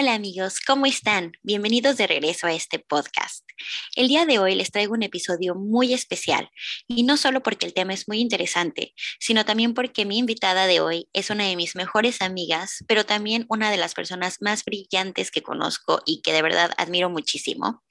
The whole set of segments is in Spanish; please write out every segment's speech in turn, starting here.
Hola amigos, ¿cómo están? Bienvenidos de regreso a este podcast. El día de hoy les traigo un episodio muy especial y no solo porque el tema es muy interesante, sino también porque mi invitada de hoy es una de mis mejores amigas, pero también una de las personas más brillantes que conozco y que de verdad admiro muchísimo.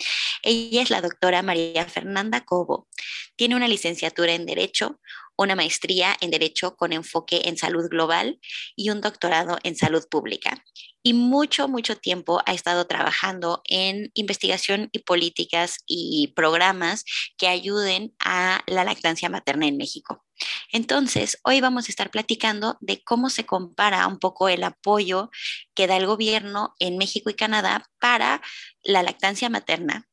Ella es la doctora María Fernanda Cobo. Tiene una licenciatura en Derecho, una maestría en Derecho con enfoque en salud global y un doctorado en salud pública. Y mucho, mucho tiempo ha estado trabajando en investigación y políticas y programas que ayuden a la lactancia materna en México. Entonces, hoy vamos a estar platicando de cómo se compara un poco el apoyo que da el gobierno en México y Canadá para la lactancia materna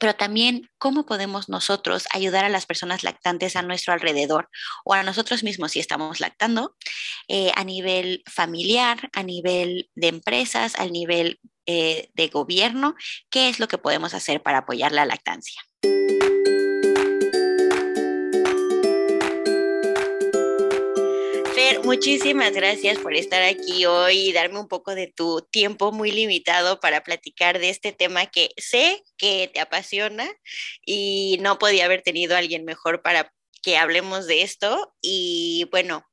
pero también cómo podemos nosotros ayudar a las personas lactantes a nuestro alrededor o a nosotros mismos si estamos lactando eh, a nivel familiar, a nivel de empresas, a nivel eh, de gobierno, qué es lo que podemos hacer para apoyar la lactancia. Muchísimas gracias por estar aquí hoy y darme un poco de tu tiempo muy limitado para platicar de este tema que sé que te apasiona y no podía haber tenido a alguien mejor para que hablemos de esto. Y bueno,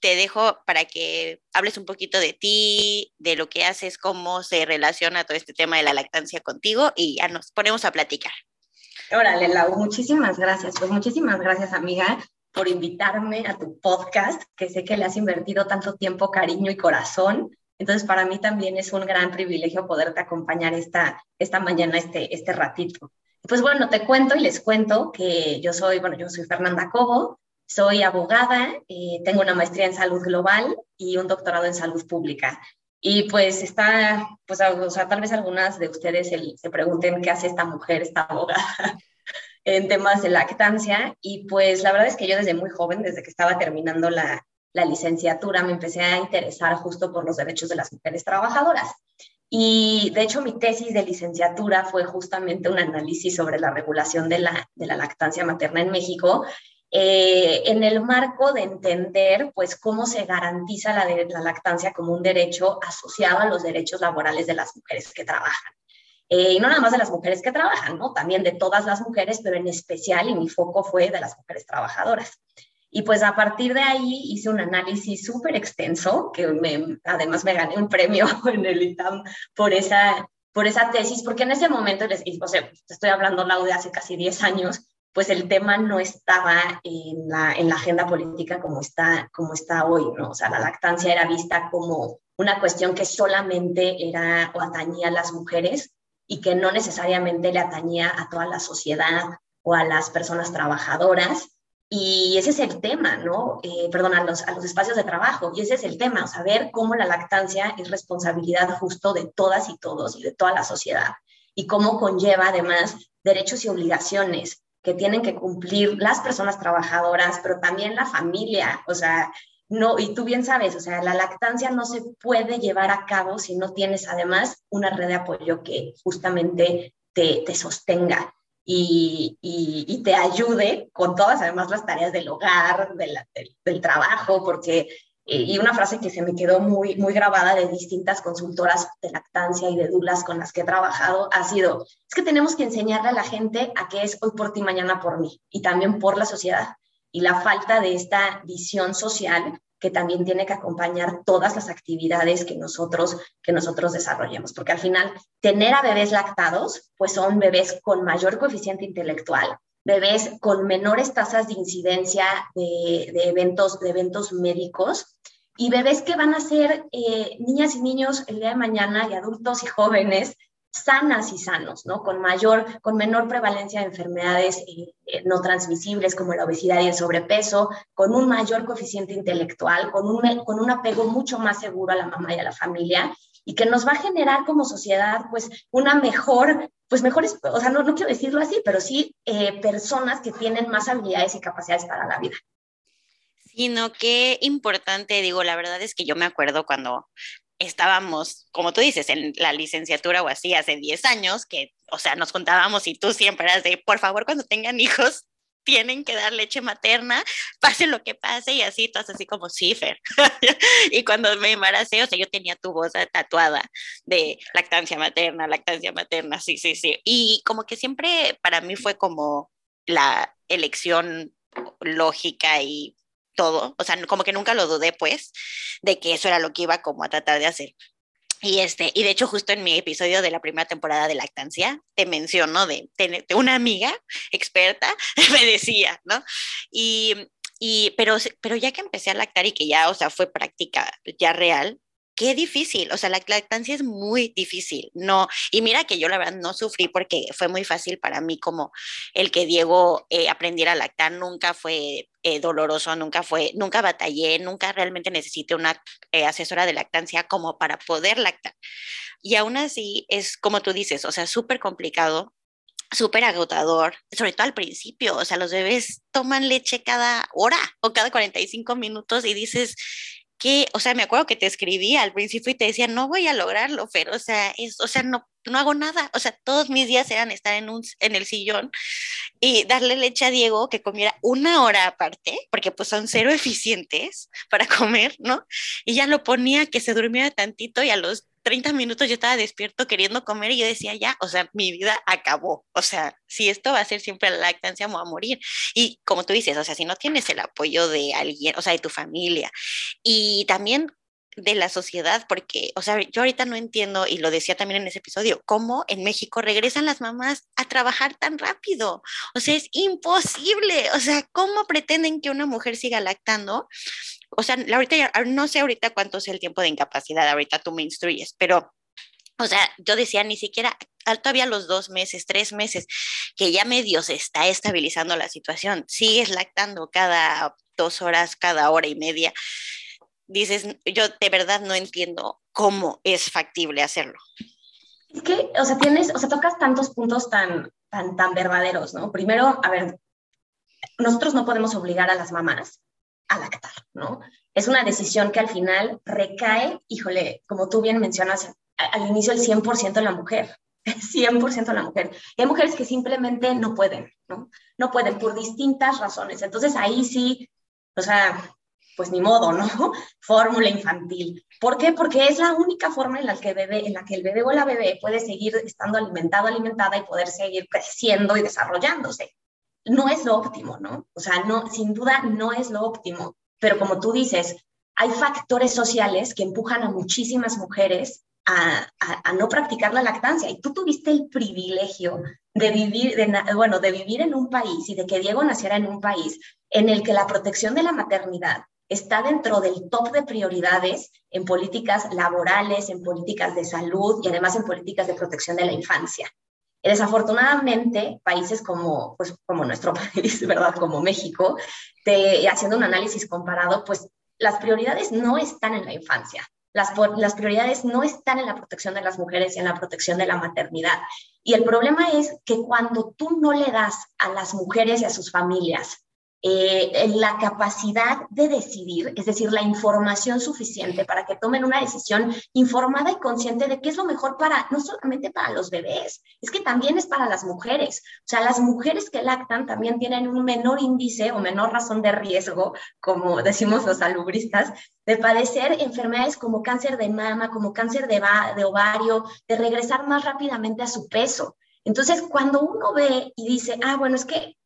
te dejo para que hables un poquito de ti, de lo que haces, cómo se relaciona todo este tema de la lactancia contigo y ya nos ponemos a platicar. Órale, Lau, muchísimas gracias. Pues muchísimas gracias, amiga por invitarme a tu podcast, que sé que le has invertido tanto tiempo, cariño y corazón. Entonces, para mí también es un gran privilegio poderte acompañar esta, esta mañana, este, este ratito. Pues bueno, te cuento y les cuento que yo soy, bueno, yo soy Fernanda Cobo, soy abogada, eh, tengo una maestría en salud global y un doctorado en salud pública. Y pues está, pues, o sea, tal vez algunas de ustedes se, se pregunten qué hace esta mujer, esta abogada en temas de lactancia y pues la verdad es que yo desde muy joven, desde que estaba terminando la, la licenciatura, me empecé a interesar justo por los derechos de las mujeres trabajadoras. Y de hecho mi tesis de licenciatura fue justamente un análisis sobre la regulación de la, de la lactancia materna en México, eh, en el marco de entender pues cómo se garantiza la, la lactancia como un derecho asociado a los derechos laborales de las mujeres que trabajan. Eh, y no nada más de las mujeres que trabajan, ¿no? También de todas las mujeres, pero en especial, y mi foco fue de las mujeres trabajadoras. Y pues a partir de ahí hice un análisis súper extenso, que me, además me gané un premio en el ITAM por esa, por esa tesis, porque en ese momento, les, o sea, estoy hablando de hace casi 10 años, pues el tema no estaba en la, en la agenda política como está, como está hoy, ¿no? O sea, la lactancia era vista como una cuestión que solamente era o atañía a las mujeres y que no necesariamente le atañía a toda la sociedad o a las personas trabajadoras. Y ese es el tema, ¿no? Eh, perdón, a los, a los espacios de trabajo. Y ese es el tema, saber cómo la lactancia es responsabilidad justo de todas y todos y de toda la sociedad. Y cómo conlleva además derechos y obligaciones que tienen que cumplir las personas trabajadoras, pero también la familia. O sea, no, y tú bien sabes, o sea, la lactancia no se puede llevar a cabo si no tienes además una red de apoyo que justamente te, te sostenga y, te ayude con todas además las tareas del hogar, del, del, trabajo, porque, eh, y una frase que se me quedó muy, muy grabada de distintas consultoras de lactancia y de dulas con las que he trabajado, ha sido, es que tenemos que enseñarle a la gente a que es hoy por ti, mañana por mí, y también por la sociedad y la falta de esta visión social que también tiene que acompañar todas las actividades que nosotros, que nosotros desarrollemos, porque al final tener a bebés lactados, pues son bebés con mayor coeficiente intelectual, bebés con menores tasas de incidencia de, eventos, de eventos médicos y bebés que van a ser eh, niñas y niños el día de mañana y adultos y jóvenes sanas y sanos, ¿no? Con mayor, con menor prevalencia de enfermedades eh, eh, no transmisibles como la obesidad y el sobrepeso, con un mayor coeficiente intelectual, con un, con un apego mucho más seguro a la mamá y a la familia y que nos va a generar como sociedad, pues, una mejor, pues, mejores, o sea, no, no quiero decirlo así, pero sí eh, personas que tienen más habilidades y capacidades para la vida. Sí, no, qué importante, digo, la verdad es que yo me acuerdo cuando estábamos, como tú dices, en la licenciatura o así hace 10 años, que, o sea, nos contábamos y tú siempre eras de, por favor, cuando tengan hijos, tienen que dar leche materna, pase lo que pase y así, todas así como cifer. y cuando me embaracé, o sea, yo tenía tu voz tatuada de lactancia materna, lactancia materna, sí, sí, sí. Y como que siempre para mí fue como la elección lógica y todo, o sea, como que nunca lo dudé, pues, de que eso era lo que iba como a tratar de hacer. Y, este, y de hecho, justo en mi episodio de la primera temporada de lactancia, te menciono de, de, una amiga experta, me decía, ¿no? Y, y, pero, pero ya que empecé a lactar y que ya, o sea, fue práctica ya real, qué difícil, o sea, la lactancia es muy difícil, no, y mira que yo la verdad no sufrí porque fue muy fácil para mí como el que Diego eh, aprendiera a lactar, nunca fue eh, doloroso, nunca fue, nunca batallé, nunca realmente necesité una eh, asesora de lactancia como para poder lactar. Y aún así es como tú dices, o sea, súper complicado, súper agotador, sobre todo al principio, o sea, los bebés toman leche cada hora o cada 45 minutos y dices, que, o sea, me acuerdo que te escribí al principio y te decía, no voy a lograrlo, pero, o sea, es, o sea, no, no hago nada, o sea, todos mis días eran estar en, un, en el sillón y darle leche a Diego que comiera una hora aparte, porque pues son cero eficientes para comer, ¿no? Y ya lo ponía que se durmiera tantito y a los 30 minutos yo estaba despierto queriendo comer y yo decía, ya, o sea, mi vida acabó. O sea, si esto va a ser siempre la lactancia, me voy a morir. Y como tú dices, o sea, si no tienes el apoyo de alguien, o sea, de tu familia, y también de la sociedad, porque, o sea, yo ahorita no entiendo, y lo decía también en ese episodio, cómo en México regresan las mamás a trabajar tan rápido. O sea, es imposible. O sea, ¿cómo pretenden que una mujer siga lactando o sea, ahorita ya, no sé ahorita cuánto es el tiempo de incapacidad, ahorita tú me instruyes, pero, o sea, yo decía, ni siquiera todavía los dos meses, tres meses, que ya medio se está estabilizando la situación, sigues lactando cada dos horas, cada hora y media, dices, yo de verdad no entiendo cómo es factible hacerlo. Es que, o sea, tienes, o sea, tocas tantos puntos tan, tan, tan verdaderos, ¿no? Primero, a ver, nosotros no podemos obligar a las mamás a lactar, ¿no? Es una decisión que al final recae, híjole, como tú bien mencionas, al inicio el 100% en la mujer, 100% en la mujer. hay mujeres que simplemente no pueden, ¿no? No pueden por distintas razones. Entonces ahí sí, o sea, pues ni modo, ¿no? Fórmula infantil. ¿Por qué? Porque es la única forma en la que, bebé, en la que el bebé o la bebé puede seguir estando alimentado, alimentada y poder seguir creciendo y desarrollándose no es lo óptimo, ¿no? O sea, no, sin duda no es lo óptimo, pero como tú dices, hay factores sociales que empujan a muchísimas mujeres a, no practicar la lactancia. Y tú tuviste el privilegio de vivir, bueno, de vivir en un país y de que Diego naciera en un país en el que la protección de la maternidad está dentro del top de prioridades en políticas laborales, en políticas de salud y además en políticas de protección de la infancia. Desafortunadamente, países como, pues, como nuestro país, ¿verdad? Como México, haciendo un análisis comparado, pues las prioridades no están en la infancia. Las, las prioridades no están en la protección de las mujeres y en la protección de la maternidad. Y el problema es que cuando tú no le das a las mujeres y a sus familias eh, la capacidad de decidir, es decir, la información suficiente para que tomen una decisión informada y consciente de qué es lo mejor para, no solamente para los bebés, es que también es para las mujeres. O sea, las mujeres que lactan también tienen un menor índice o menor razón de riesgo, como decimos los alubristas, de padecer enfermedades como cáncer de mama, como cáncer de, de ovario, de regresar más rápidamente a su peso. Entonces, cuando uno ve y dice, ah, bueno, es que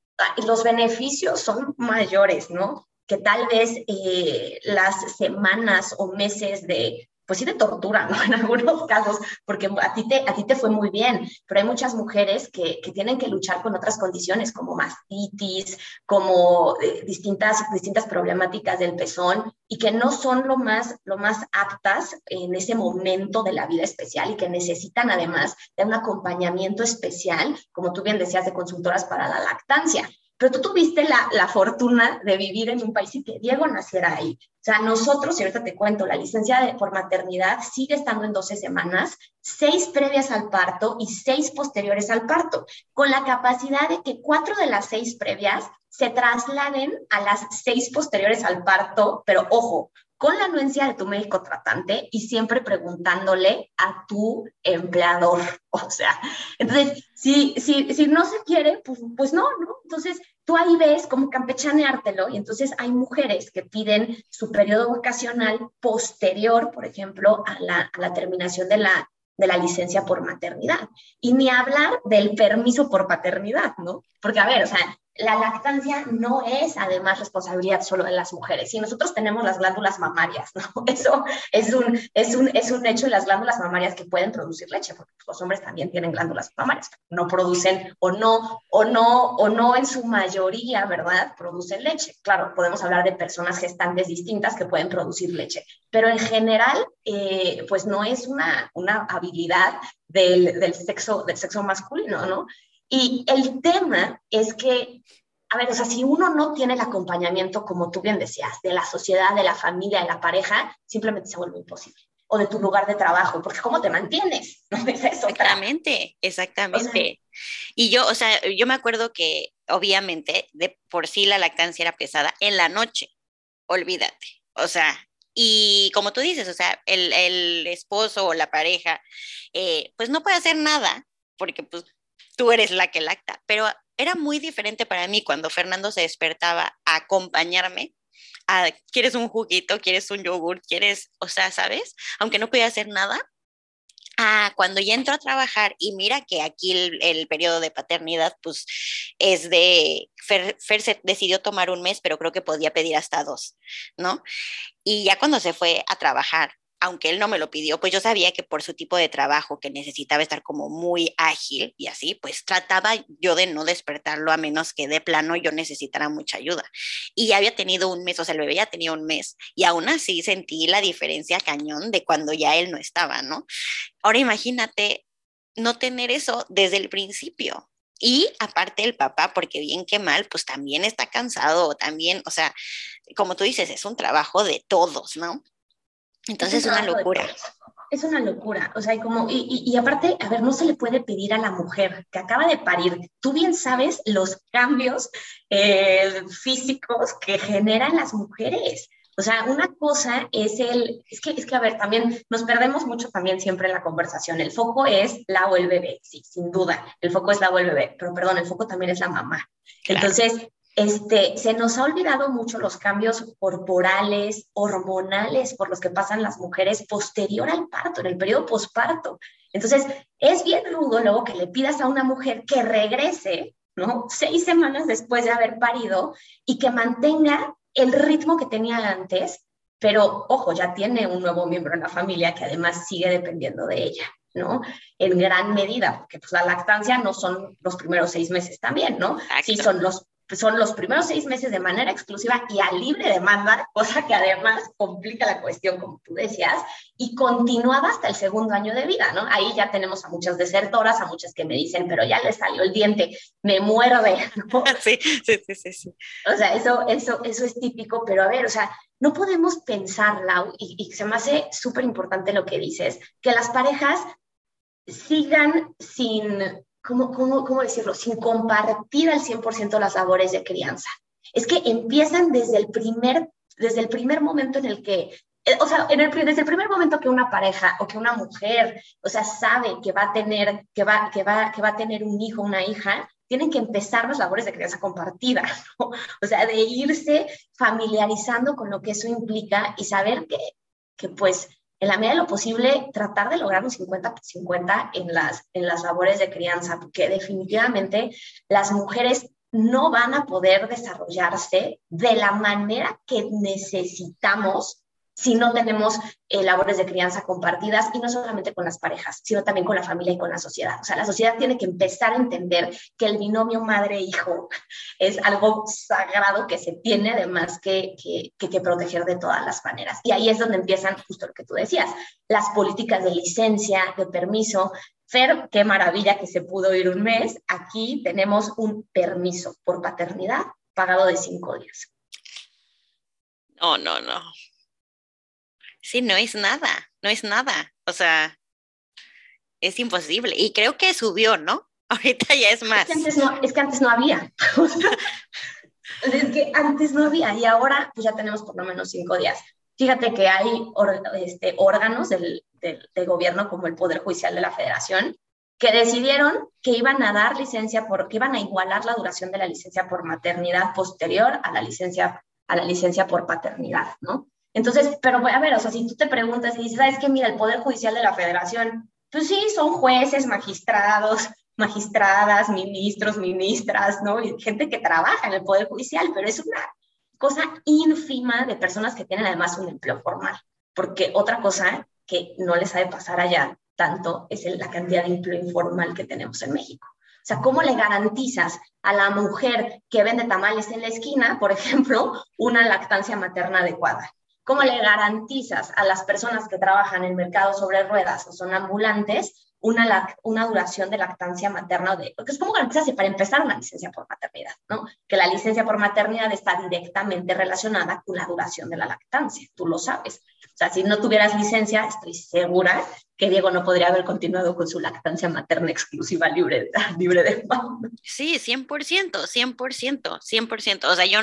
los beneficios son mayores, ¿no? Que tal vez eh, las semanas o meses de, pues sí, de tortura, ¿no? En algunos casos, porque a ti te, a ti te fue muy bien, pero hay muchas mujeres que, que tienen que luchar con otras condiciones como mastitis, como eh, distintas, distintas problemáticas del pezón y que no son lo más, lo más aptas en ese momento de la vida especial y que necesitan además de un acompañamiento especial, como tú bien decías, de consultoras para la lactancia. Pero tú tuviste la, la, fortuna de vivir en un país y que Diego naciera ahí. O sea, nosotros, y ahorita te cuento, la licencia por maternidad sigue estando en 12 semanas, seis previas al parto y seis posteriores al parto, con la capacidad de que cuatro de las seis previas se trasladen a las seis posteriores al parto, pero ojo, con la anuencia de tu médico tratante y siempre preguntándole a tu empleador. O sea, entonces, si, si, si no se quiere, pues, pues no, ¿no? Entonces, tú ahí ves como campechaneártelo y entonces hay mujeres que piden su periodo vocacional posterior, por ejemplo, a la, a la terminación de la, de la licencia por maternidad. Y ni hablar del permiso por paternidad, ¿no? Porque, a ver, o sea, la lactancia no es además responsabilidad solo de las mujeres. Y nosotros tenemos las glándulas mamarias, ¿no? Eso es un, es un, es un hecho de las glándulas mamarias que pueden producir leche, porque los hombres también tienen glándulas mamarias, no producen o no, o no, o no en su mayoría, ¿verdad? Producen leche. Claro, podemos hablar de personas gestantes distintas que pueden producir leche, pero en general, eh, pues no es una, una habilidad del, del, sexo, del sexo masculino, ¿no? Y el tema es que, a ver, o sea, si uno no tiene el acompañamiento, como tú bien decías, de la sociedad, de la familia, de la pareja, simplemente se vuelve imposible. O de tu lugar de trabajo, porque ¿cómo te mantienes? ¿No es eso? Exactamente, exactamente. y yo, o sea, yo me acuerdo que obviamente de por sí la lactancia era pesada en la noche, olvídate. O sea, y como tú dices, o sea, el, el esposo o la pareja, eh, pues no puede hacer nada, porque pues tú eres la que lacta, pero era muy diferente para mí cuando Fernando se despertaba a acompañarme. A, ¿Quieres un juguito? ¿Quieres un yogur? ¿Quieres, o sea, sabes? Aunque no podía hacer nada, Ah, cuando ya entro a trabajar y mira que aquí el, periodo de paternidad pues es de, Fer, Fer, se decidió tomar un mes, pero creo que podía pedir hasta dos, ¿no? Y ya cuando se fue a trabajar, aunque él no me lo pidió, pues yo sabía que por su tipo de trabajo, que necesitaba estar como muy ágil y así, pues trataba yo de no despertarlo a menos que de plano yo necesitara mucha ayuda. Y ya había tenido un mes, o sea, el bebé ya tenía un mes, y aún así sentí la diferencia cañón de cuando ya él no estaba, ¿no? Ahora imagínate no tener eso desde el principio. Y aparte el papá, porque bien que mal, pues también está cansado, también, o sea, como tú dices, es un trabajo de todos, ¿no? Entonces es una locura. Es una locura, o sea, como, y, y, aparte, a ver, no se le puede pedir a la mujer que acaba de parir, tú bien sabes los cambios eh, físicos que generan las mujeres. O sea, una cosa es el, es que, es que, a ver, también nos perdemos mucho también siempre en la conversación. El foco es la o el bebé, sí, sin duda. El foco es la o el bebé, pero perdón, el foco también es la mamá. Entonces, este, se nos ha olvidado mucho los cambios corporales, hormonales por los que pasan las mujeres posterior al parto, en el periodo posparto. Entonces, es bien rudo luego que le pidas a una mujer que regrese, ¿no? Seis semanas después de haber parido y que mantenga el ritmo que tenía antes, pero ojo, ya tiene un nuevo miembro en la familia que además sigue dependiendo de ella. ¿no? En gran medida, porque pues la lactancia no son los primeros seis meses también, ¿no? Sí son los son los primeros seis meses de manera exclusiva y a libre demanda, cosa que además complica la cuestión, como tú decías, y continuada hasta el segundo año de vida, ¿no? Ahí ya tenemos a muchas desertoras, a muchas que me dicen, pero ya le salió el diente, me muerde, ¿no? Sí, sí, sí, sí. O sea, eso, eso, eso es típico, pero a ver, o sea, no podemos pensar, Lau, y, y se me hace súper importante lo que dices, que las parejas sigan sin ¿cómo, cómo, cómo decirlo? Sin compartir al 100% las labores de crianza. Es que empiezan desde el primer, desde el primer momento en el que eh, o sea, en el, desde el primer momento que una pareja o que una mujer, o sea, sabe que va a tener, que va, que va, que va a tener un hijo, una hija, tienen que empezar las labores de crianza compartida, ¿no? O sea, de irse familiarizando con lo que eso implica y saber que, que pues en la medida de lo posible, tratar de lograr un 50-50 en las, en las labores de crianza, porque definitivamente las mujeres no van a poder desarrollarse de la manera que necesitamos si no tenemos eh, labores de crianza compartidas y no solamente con las parejas, sino también con la familia y con la sociedad. O sea, la sociedad tiene que empezar a entender que el binomio madre-hijo es algo sagrado que se tiene además que, que, que, proteger de todas las maneras. Y ahí es donde empiezan justo lo que tú decías, las políticas de licencia, de permiso. Fer, qué maravilla que se pudo ir un mes. Aquí tenemos un permiso por paternidad pagado de cinco días. No, no, no. Sí, no es nada, no es nada. O sea, es imposible. Y creo que subió, ¿no? Ahorita ya es más. Es que antes no, es que antes no había. es que antes no había y ahora pues ya tenemos por lo menos cinco días. Fíjate que hay este, órganos del, del, del, gobierno como el Poder Judicial de la Federación que decidieron que iban a dar licencia por, que iban a igualar la duración de la licencia por maternidad posterior a la licencia, a la licencia por paternidad, ¿no? Entonces, pero a ver, o sea, si tú te preguntas y dices, ¿sabes qué? Mira, el Poder Judicial de la Federación, pues sí, son jueces, magistrados, magistradas, ministros, ministras, ¿no? Gente que trabaja en el Poder Judicial, pero es una cosa ínfima de personas que tienen además un empleo formal, porque otra cosa que no les ha de pasar allá tanto es la cantidad de empleo informal que tenemos en México. O sea, ¿cómo le garantizas a la mujer que vende tamales en la esquina, por ejemplo, una lactancia materna adecuada? ¿Cómo le garantizas a las personas que trabajan en mercado sobre ruedas o son ambulantes una, una duración de lactancia materna? De, porque es como garantizas para empezar una licencia por maternidad, ¿no? Que la licencia por maternidad está directamente relacionada con la duración de la lactancia, tú lo sabes. O sea, si no tuvieras licencia, estoy segura que Diego no podría haber continuado con su lactancia materna exclusiva libre, libre de Sí, 100%, 100%, 100%. O sea, yo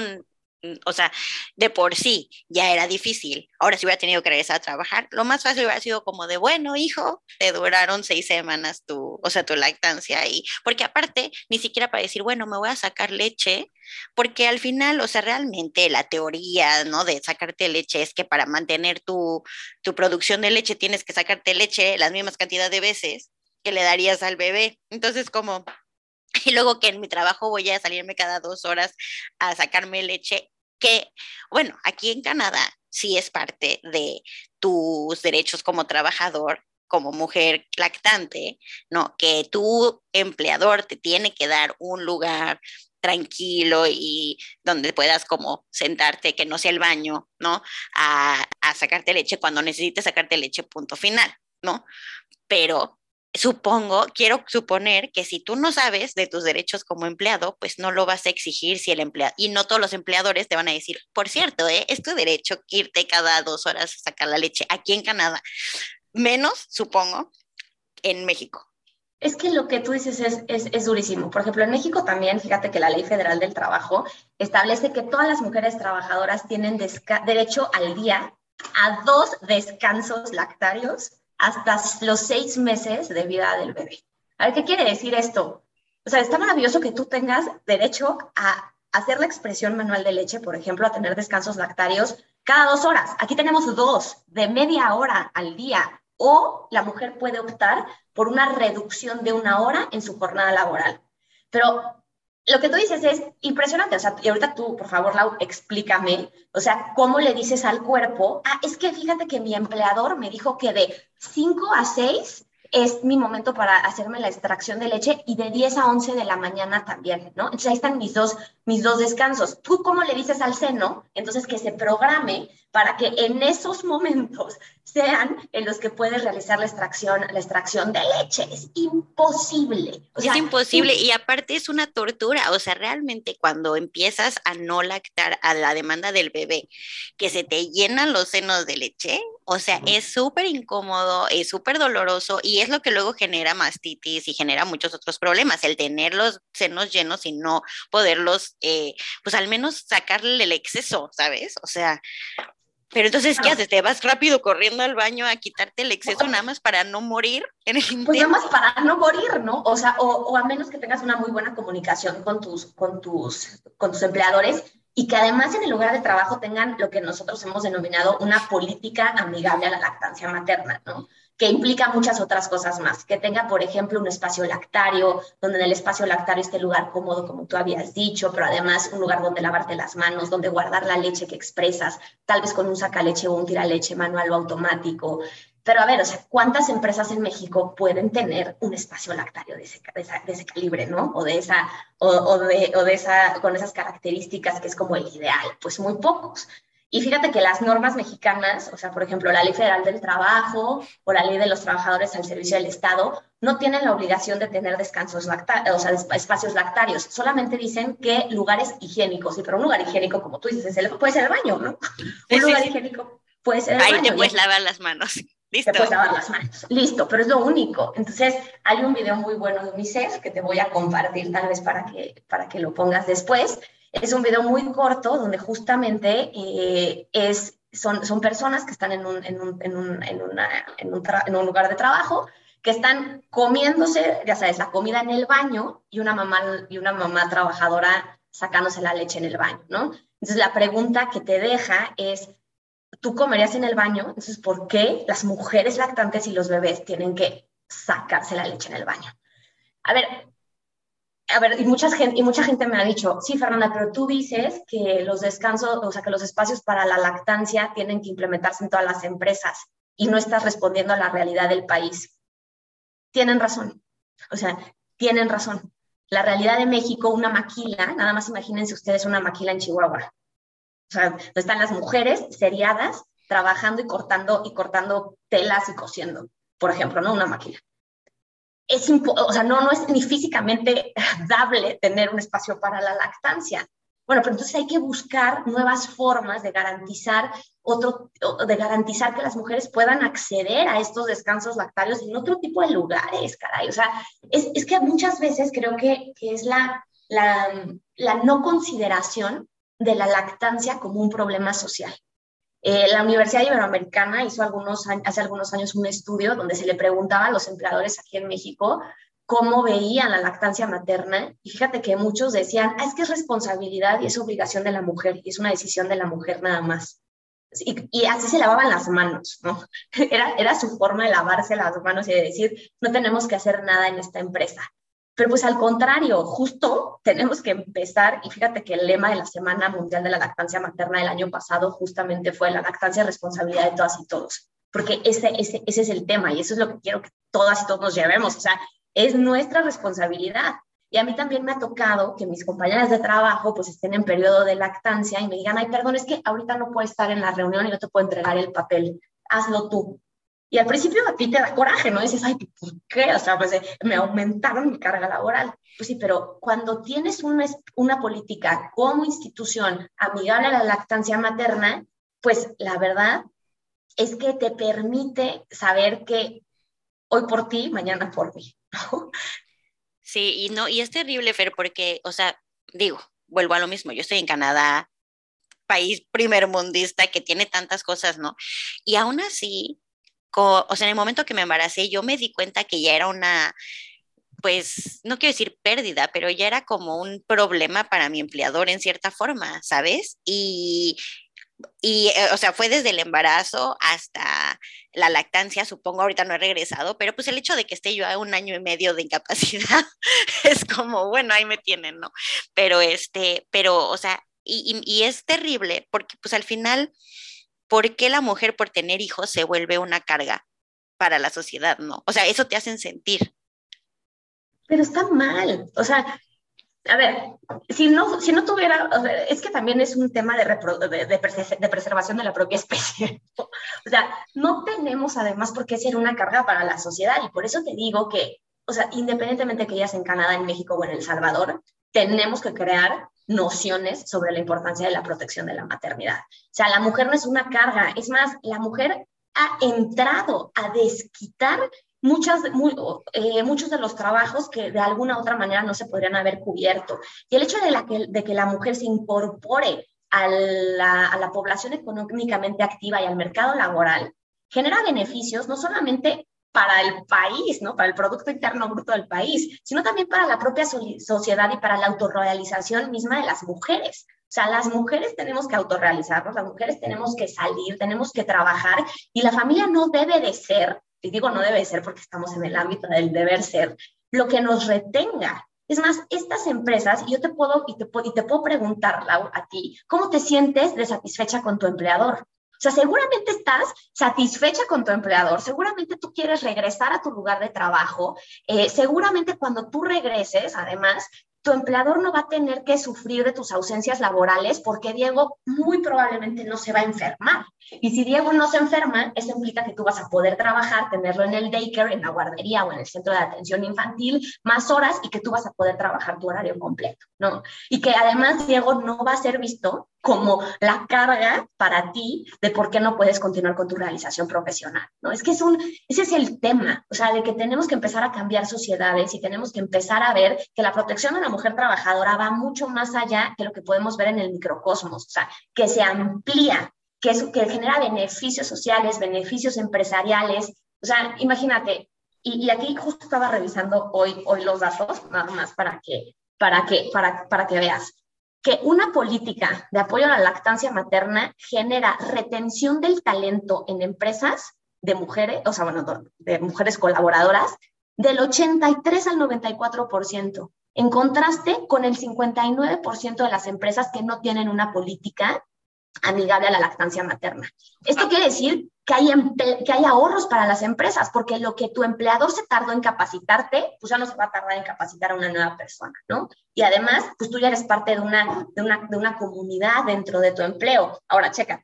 o sea, de por sí ya era difícil. Ahora si hubiera tenido que regresar a trabajar, lo más fácil hubiera sido como de, bueno, hijo, te duraron seis semanas tu, o sea, tu lactancia ahí. Porque aparte, ni siquiera para decir, bueno, me voy a sacar leche, porque al final, o sea, realmente la teoría, ¿no? De sacarte leche es que para mantener tu, tu producción de leche tienes que sacarte leche las mismas cantidades de veces que le darías al bebé. Entonces, como y luego que en mi trabajo voy a salirme cada dos horas a sacarme leche, que, bueno, aquí en Canadá sí es parte de tus derechos como trabajador, como mujer lactante, ¿no? Que tu empleador te tiene que dar un lugar tranquilo y donde puedas como sentarte, que no sea el baño, ¿no? A, a sacarte leche cuando necesites sacarte leche, punto final, ¿no? Pero supongo, quiero suponer que si tú no sabes de tus derechos como empleado, pues no lo vas a exigir si el empleado, y no todos los empleadores te van a decir, por cierto, ¿eh? es tu derecho irte cada dos horas a sacar la leche aquí en Canadá, menos, supongo, en México. Es que lo que tú dices es, es, es, durísimo. Por ejemplo, en México también, fíjate que la Ley Federal del Trabajo establece que todas las mujeres trabajadoras tienen derecho al día a dos descansos lactarios hasta los seis meses de vida del bebé. A ver, ¿qué quiere decir esto? O sea, está maravilloso que tú tengas derecho a hacer la expresión manual de leche, por ejemplo, a tener descansos lactarios cada dos horas. Aquí tenemos dos, de media hora al día. O la mujer puede optar por una reducción de una hora en su jornada laboral. Pero lo que tú dices es impresionante, o sea, y ahorita tú, por favor, Lau, explícame, o sea, ¿cómo le dices al cuerpo? Ah, es que fíjate que mi empleador me dijo que de 5 a 6 es mi momento para hacerme la extracción de leche y de 10 a 11 de la mañana también, ¿no? Entonces ahí están mis dos, mis dos descansos. ¿Tú cómo le dices al seno? Entonces que se programe para que en esos momentos sean en los que puedes realizar la extracción, la extracción de leche. Es imposible. es imposible y aparte es una tortura. O sea, realmente cuando empiezas a no lactar a la demanda del bebé, que se te llenan los senos de leche, o sea, es súper incómodo, es súper doloroso y es lo que luego genera mastitis y genera muchos otros problemas, el tener los senos llenos y no poderlos, eh, pues al menos sacarle el exceso, ¿sabes? O sea, pero entonces, ¿qué haces? ¿Te vas rápido corriendo al baño a quitarte el exceso nada más para no morir en el intento? Pues nada más para no morir, ¿no? O sea, o, o, a menos que tengas una muy buena comunicación con tus, con tus, con tus empleadores y que además en el lugar de trabajo tengan lo que nosotros hemos denominado una política amigable a la lactancia materna, ¿no? Que implica muchas otras cosas más, que tenga, por ejemplo, un espacio lactario, donde en el espacio lactario esté lugar cómodo, como tú habías dicho, pero además un lugar donde lavarte las manos, donde guardar la leche que expresas, tal vez con un sacaleche o un tiraleche manual o automático. Pero a ver, o sea, ¿cuántas empresas en México pueden tener un espacio lactario de ese, de ese calibre, ¿no? O de esa, o, de, o de esa, con esas características que es como el ideal, pues muy pocos. Y fíjate que las normas mexicanas, o sea, por ejemplo, la Ley Federal del Trabajo o la Ley de los Trabajadores al Servicio del Estado, no tienen la obligación de tener descansos o sea, espacios lactarios. Solamente dicen que lugares higiénicos. Y para un lugar higiénico, como tú dices, puede ser el baño, ¿no? un lugar higiénico puede ser el Ahí baño. Ahí te puedes lavar las manos. Listo. Te puedes lavar las manos. Listo, pero es lo único. Entonces, hay un video muy bueno de UNICEF que te voy a compartir tal vez para que, para que lo pongas después es un video muy corto donde justamente eh, es, son, son personas que están en un, lugar de trabajo que están comiéndose, ya sabes, la comida en el baño y una mamá, y una mamá trabajadora sacándose la leche en el baño, ¿no? Entonces la pregunta que te deja es, ¿tú comerías en el baño? Entonces, ¿por qué las mujeres lactantes y los bebés tienen que sacarse la leche en el baño? A ver, a ver, y mucha gente, y mucha gente me ha dicho, sí, Fernanda, pero tú dices que los descansos, o sea, que los espacios para la lactancia tienen que implementarse en todas las empresas y no estás respondiendo a la realidad del país. Tienen razón. O sea, tienen razón. La realidad de México, una maquila, nada más imagínense ustedes una maquila en Chihuahua. O sea, están las mujeres seriadas trabajando y cortando y cortando telas y cosiendo, por ejemplo, ¿no? Una maquila es o sea, no, no es ni físicamente dable tener un espacio para la lactancia. Bueno, pero entonces hay que buscar nuevas formas de garantizar otro, de garantizar que las mujeres puedan acceder a estos descansos lactarios en otro tipo de lugares, caray. O sea, es, es que muchas veces creo que, que es la, la, la no consideración de la lactancia como un problema social. Eh, la Universidad Iberoamericana hizo algunos, hace algunos años un estudio donde se le preguntaba a los empleadores aquí en México cómo veían la lactancia materna y fíjate que muchos decían, ah, es que es responsabilidad y es obligación de la mujer y es una decisión de la mujer nada más. Y, así se lavaban las manos, ¿no? Era, era su forma de lavarse las manos y de decir, no tenemos que hacer nada en esta empresa. Pero pues al contrario, justo tenemos que empezar, y fíjate que el lema de la Semana Mundial de la Lactancia Materna del año pasado justamente fue la lactancia responsabilidad de todas y todos, porque ese, ese, ese es el tema y eso es lo que quiero que todas y todos nos llevemos, o sea, es nuestra responsabilidad. Y a mí también me ha tocado que mis compañeras de trabajo pues estén en periodo de lactancia y me digan, ay, perdón, es que ahorita no puedo estar en la reunión y no te puedo entregar el papel, hazlo tú. Y al principio a ti te da coraje, ¿no? Dices, ay, ¿por qué? O sea, pues eh, me aumentaron mi carga laboral. Pues sí, pero cuando tienes una, una política como institución amigable a la lactancia materna, pues la verdad es que te permite saber que hoy por ti, mañana por mí. Sí, y no, y es terrible, Fer, porque, o sea, digo, vuelvo a lo mismo, yo estoy en Canadá, país primermundista que tiene tantas cosas, ¿no? Y aún así, o sea, en el momento que me embaracé, yo me di cuenta que ya era una, pues, no quiero decir pérdida, pero ya era como un problema para mi empleador en cierta forma, ¿sabes? Y, y, eh, o sea, fue desde el embarazo hasta la lactancia, supongo, ahorita no he regresado, pero pues el hecho de que esté yo a un año y medio de incapacidad es como, bueno, ahí me tienen, ¿no? Pero este, pero, o sea, y, y, y es terrible porque pues al final ¿por qué la mujer por tener hijos se vuelve una carga para la sociedad? No, o sea, eso te hacen sentir. Pero está mal, o sea, a ver, si no, si no tuviera, es que también es un tema de, de, preservación de la propia especie. o sea, no tenemos además por qué ser una carga para la sociedad y por eso te digo que, o sea, independientemente que ellas en Canadá, en México o en El Salvador, tenemos que crear nociones sobre la importancia de la protección de la maternidad. O sea, la mujer no es una carga, es más, la mujer ha entrado a desquitar muchas, eh, muchos de los trabajos que de alguna u otra manera no se podrían haber cubierto. Y el hecho de, la que, de que la mujer se incorpore a la, a la población económicamente activa y al mercado laboral genera beneficios no solamente para el país, ¿no? Para el Producto Interno Bruto del país, sino también para la propia sociedad y para la autorrealización misma de las mujeres. O sea, las mujeres tenemos que autorrealizarnos, las mujeres tenemos que salir, tenemos que trabajar y la familia no debe de ser, y digo no debe de ser porque estamos en el ámbito del deber ser, lo que nos retenga. Es más, estas empresas, yo te puedo, y te, y te puedo preguntar, Lau, a ti, ¿cómo te sientes de satisfecha con tu empleador? O sea, seguramente estás satisfecha con tu empleador, seguramente tú quieres regresar a tu lugar de trabajo, eh, seguramente cuando tú regreses, además, tu empleador no va a tener que sufrir de tus ausencias laborales porque Diego muy probablemente no se va a enfermar. Y si Diego no se enferma, eso implica que tú vas a poder trabajar, tenerlo en el daycare, en la guardería o en el centro de atención infantil más horas y que tú vas a poder trabajar tu horario completo, ¿no? Y que además Diego no va a ser visto como la carga para ti de por qué no puedes continuar con tu realización profesional, ¿no? Es que es un, ese es el tema, o sea, de que tenemos que empezar a cambiar sociedades y tenemos que empezar a ver que la protección de la mujer trabajadora va mucho más allá de lo que podemos ver en el microcosmos, o sea, que se amplía, que, es, que genera beneficios sociales, beneficios empresariales, o sea, imagínate, y, aquí justo estaba revisando hoy, hoy los datos, nada más para que, para, que, para, para que veas que una política de apoyo a la lactancia materna genera retención del talento en empresas de mujeres, o sea, bueno, de mujeres colaboradoras, del 83 al 94%, en contraste con el 59% de las empresas que no tienen una política amigable a la lactancia materna. Esto quiere decir que hay, que hay ahorros para las empresas, porque lo que tu empleador se tardó en capacitarte, pues ya no se va a tardar en capacitar a una nueva persona, ¿no? Y además, pues tú ya eres parte de una, de una, de una comunidad dentro de tu empleo. Ahora, checa.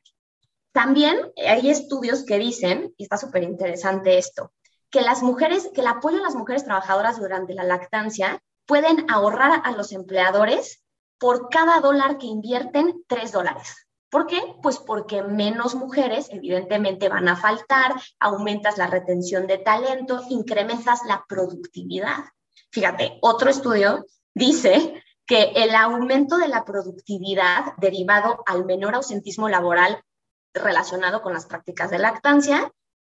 También hay estudios que dicen, y está súper interesante esto, que las mujeres, que el apoyo a las mujeres trabajadoras durante la lactancia pueden ahorrar a los empleadores por cada dólar que invierten, tres dólares. ¿Por qué? Pues porque menos mujeres evidentemente van a faltar, aumentas la retención de talento, incrementas la productividad. Fíjate, otro estudio dice que el aumento de la productividad derivado al menor ausentismo laboral relacionado con las prácticas de lactancia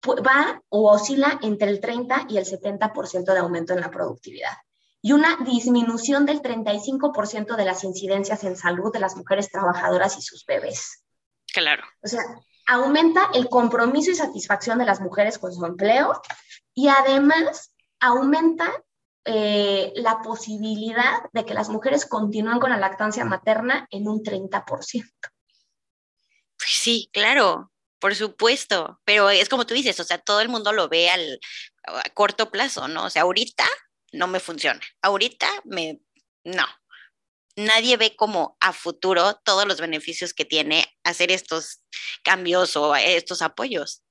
va o oscila entre el 30 y el 70% de aumento en la productividad y una disminución del 35% de las incidencias en salud de las mujeres trabajadoras y sus bebés. Claro. O sea, aumenta el compromiso y satisfacción de las mujeres con su empleo y además aumenta eh, la posibilidad de que las mujeres continúen con la lactancia materna en un 30%. Pues sí, claro, por supuesto, pero es como tú dices, o sea, todo el mundo lo ve al, a corto plazo, ¿no? O sea, ahorita no me funciona. Ahorita me, no. Nadie ve como a futuro todos los beneficios que tiene hacer estos cambios o estos apoyos.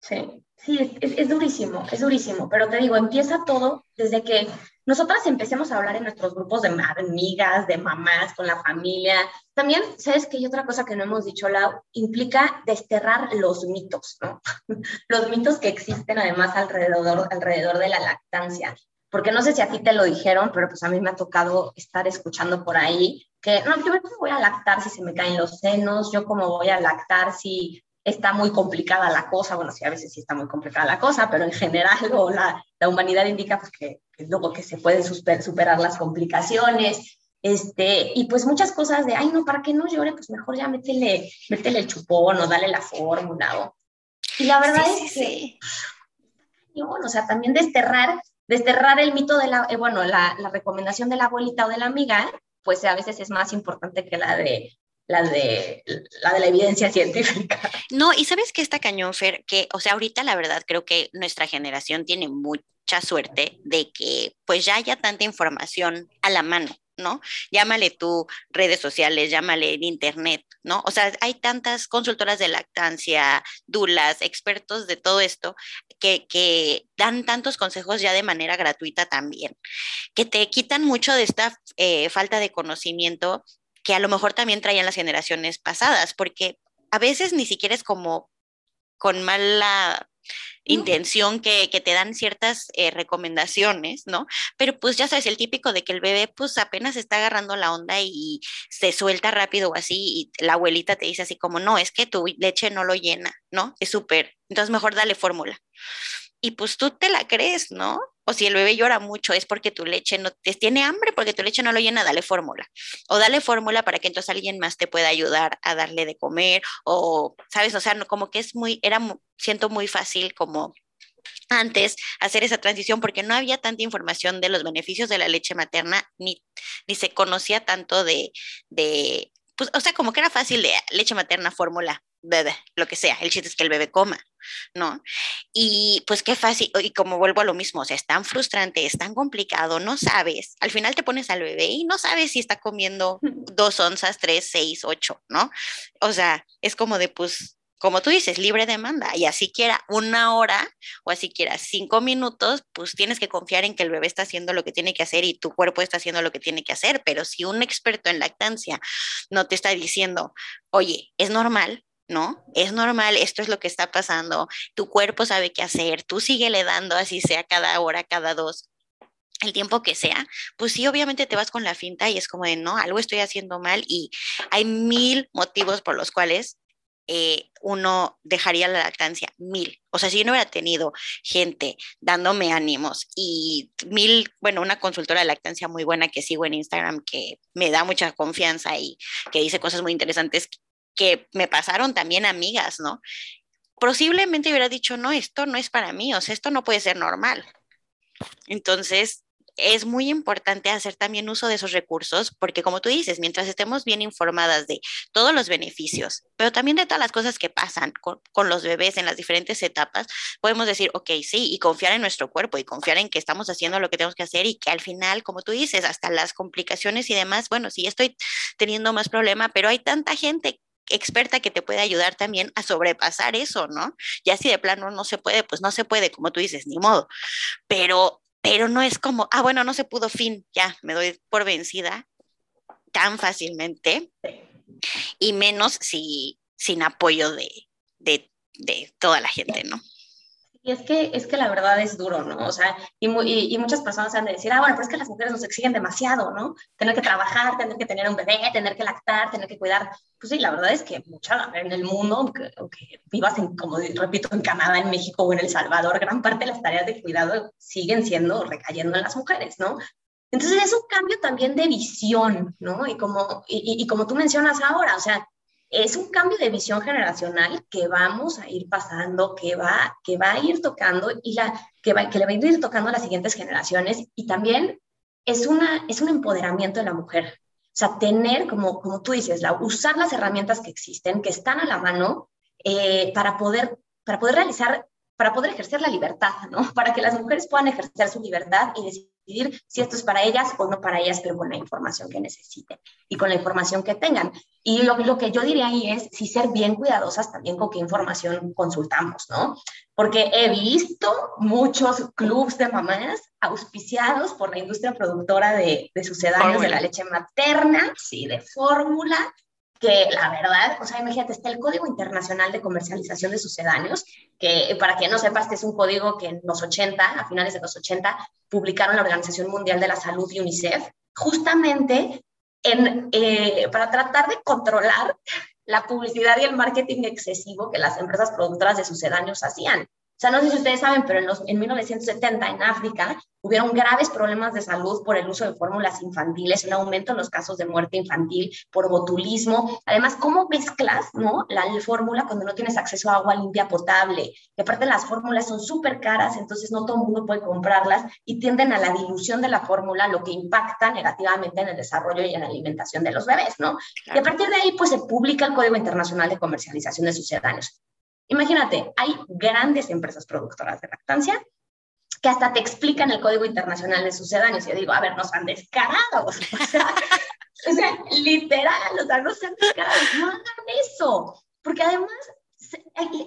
Sí, sí, es, durísimo, es durísimo, pero te digo, empieza todo desde que nosotras empecemos a hablar en nuestros grupos de amigas, de mamás, con la familia. También, ¿sabes que hay otra cosa que no hemos dicho, Lau? Implica desterrar los mitos, ¿no? los mitos que existen además alrededor, alrededor de la lactancia porque no sé si a ti te lo dijeron, pero pues a mí me ha tocado estar escuchando por ahí que, no, yo voy a lactar si se me caen los senos, yo como voy a lactar si está muy complicada la cosa, bueno, sí, a veces sí está muy complicada la cosa, pero en general la, la humanidad indica pues, que, que, luego que se pueden superar las complicaciones, este, y pues muchas cosas de, ay, no, para que no llore, pues mejor ya métele, métele el chupón o dale la fórmula. O... Y la verdad es que, bueno, o sea, también desterrar desterrar el mito de la, eh, bueno, la, recomendación de la abuelita o de la amiga, pues a veces es más importante que la de la de la de la evidencia científica. No, y sabes que esta cañón, Fer, que, o sea, ahorita la verdad creo que nuestra generación tiene mucha suerte de que pues ya haya tanta información a la mano. ¿no? Llámale tú redes sociales, llámale en internet, ¿no? O sea, hay tantas consultoras de lactancia, dulas, expertos de todo esto, que, que dan tantos consejos ya de manera gratuita también, que te quitan mucho de esta eh, falta de conocimiento que a lo mejor también traían las generaciones pasadas, porque a veces ni siquiera es como con mala intención que, te dan ciertas eh, recomendaciones, ¿no? Pero pues ya sabes, el típico de que el bebé pues apenas está agarrando la onda y se suelta rápido o así y la abuelita te dice así como, no, es que tu leche no lo llena, ¿no? Es súper, entonces mejor dale fórmula. Y pues tú te la crees, ¿no? O si el bebé llora mucho es porque tu leche no tiene hambre, porque tu leche no lo llena, dale fórmula. O dale fórmula para que entonces alguien más te pueda ayudar a darle de comer o, ¿sabes? O sea, como que es muy, era, siento muy fácil como antes hacer esa transición porque no había tanta información de los beneficios de la leche materna ni, ni se conocía tanto de, de pues, o sea, como que era fácil de leche materna, fórmula, bebé, lo que sea, el chiste es que el bebé coma, ¿no? Y pues qué fácil, y como vuelvo a lo mismo, o sea, es tan frustrante, es tan complicado, no sabes, al final te pones al bebé y no sabes si está comiendo dos onzas, tres, seis, ocho, ¿no? O sea, es como de, pues, como tú dices, libre demanda, y así quiera una hora o así quiera cinco minutos, pues tienes que confiar en que el bebé está haciendo lo que tiene que hacer y tu cuerpo está haciendo lo que tiene que hacer, pero si un experto en lactancia no te está diciendo, oye, es normal, ¿no? Es normal, esto es lo que está pasando, tu cuerpo sabe qué hacer, tú síguele dando así sea cada hora, cada dos, el tiempo que sea, pues sí, obviamente te vas con la finta y es como de, no, algo estoy haciendo mal y hay mil motivos por los cuales eh, uno dejaría la lactancia mil. O sea, si yo no hubiera tenido gente dándome ánimos y mil, bueno, una consultora de lactancia muy buena que sigo en Instagram que me da mucha confianza y que dice cosas muy interesantes que me pasaron también amigas, ¿no? Posiblemente hubiera dicho, no, esto no es para mí, o sea, esto no puede ser normal. Entonces, es muy importante hacer también uso de esos recursos porque como tú dices, mientras estemos bien informadas de todos los beneficios, pero también de todas las cosas que pasan con, los bebés en las diferentes etapas, podemos decir, ok, sí, y confiar en nuestro cuerpo y confiar en que estamos haciendo lo que tenemos que hacer y que al final, como tú dices, hasta las complicaciones y demás, bueno, sí estoy teniendo más problema, pero hay tanta gente experta que te puede ayudar también a sobrepasar eso, ¿no? Ya si de plano no se puede, pues no se puede, como tú dices, ni modo. Pero pero no es como, ah, bueno, no se pudo, fin, ya, me doy por vencida tan fácilmente y menos si sin apoyo de, de, de toda la gente, ¿no? Y es que, es que la verdad es duro, ¿no? O sea, y, y, y, muchas personas han de decir, ah, bueno, pero es que las mujeres nos exigen demasiado, ¿no? Tener que trabajar, tener que tener un bebé, tener que lactar, tener que cuidar. Pues sí, la verdad es que mucha, en el mundo, aunque, vivas, en, como repito, en Canadá, en México o en El Salvador, gran parte de las tareas de cuidado siguen siendo recayendo en las mujeres, ¿no? Entonces es un cambio también de visión, ¿no? Y como, y, y como tú mencionas ahora, o sea, es un cambio de visión generacional que vamos a ir pasando, que va, que va a ir tocando y la, que, va, que le va a ir tocando a las siguientes generaciones y también es, una, es un empoderamiento de la mujer. O sea, tener, como, como tú dices, la, usar las herramientas que existen, que están a la mano, eh, para, poder, para poder realizar, para poder ejercer la libertad, ¿no? Para que las mujeres puedan ejercer su libertad y decir si esto es para ellas o no para ellas, pero con la información que necesiten y con la información que tengan. Y lo, lo que yo diría ahí es si ser bien cuidadosas también con qué información consultamos, ¿no? Porque he visto muchos clubs de mamás auspiciados por la industria productora de, de sucedáneos de la leche materna, sí, de fórmula, que la verdad, o sea, imagínate, está el Código Internacional de Comercialización de Sucedáneos, que para quien no sepa, este es un código que en los 80, a finales de los 80, publicaron la Organización Mundial de la Salud y UNICEF, justamente en, eh, para tratar de controlar la publicidad y el marketing excesivo que las empresas productoras de sucedáneos hacían. O sea, no sé si ustedes saben, pero en, los, en 1970 en África hubieron graves problemas de salud por el uso de fórmulas infantiles, un aumento en los casos de muerte infantil por botulismo. Además, ¿cómo mezclas ¿no? la, fórmula cuando no tienes acceso a agua limpia potable? Y aparte las fórmulas son súper caras, entonces no todo el mundo puede comprarlas y tienden a la dilución de la fórmula, lo que impacta negativamente en el desarrollo y en la alimentación de los bebés, ¿no? Y a partir de ahí, pues se publica el Código Internacional de Comercialización de Sucedáneos. Imagínate, hay grandes empresas productoras de lactancia que hasta te explican el Código Internacional de Sucedáneos. Y yo digo, a ver, nos han descarado. O sea, o sea, literal, o sea, no sean descarados, no hagan eso. Porque además,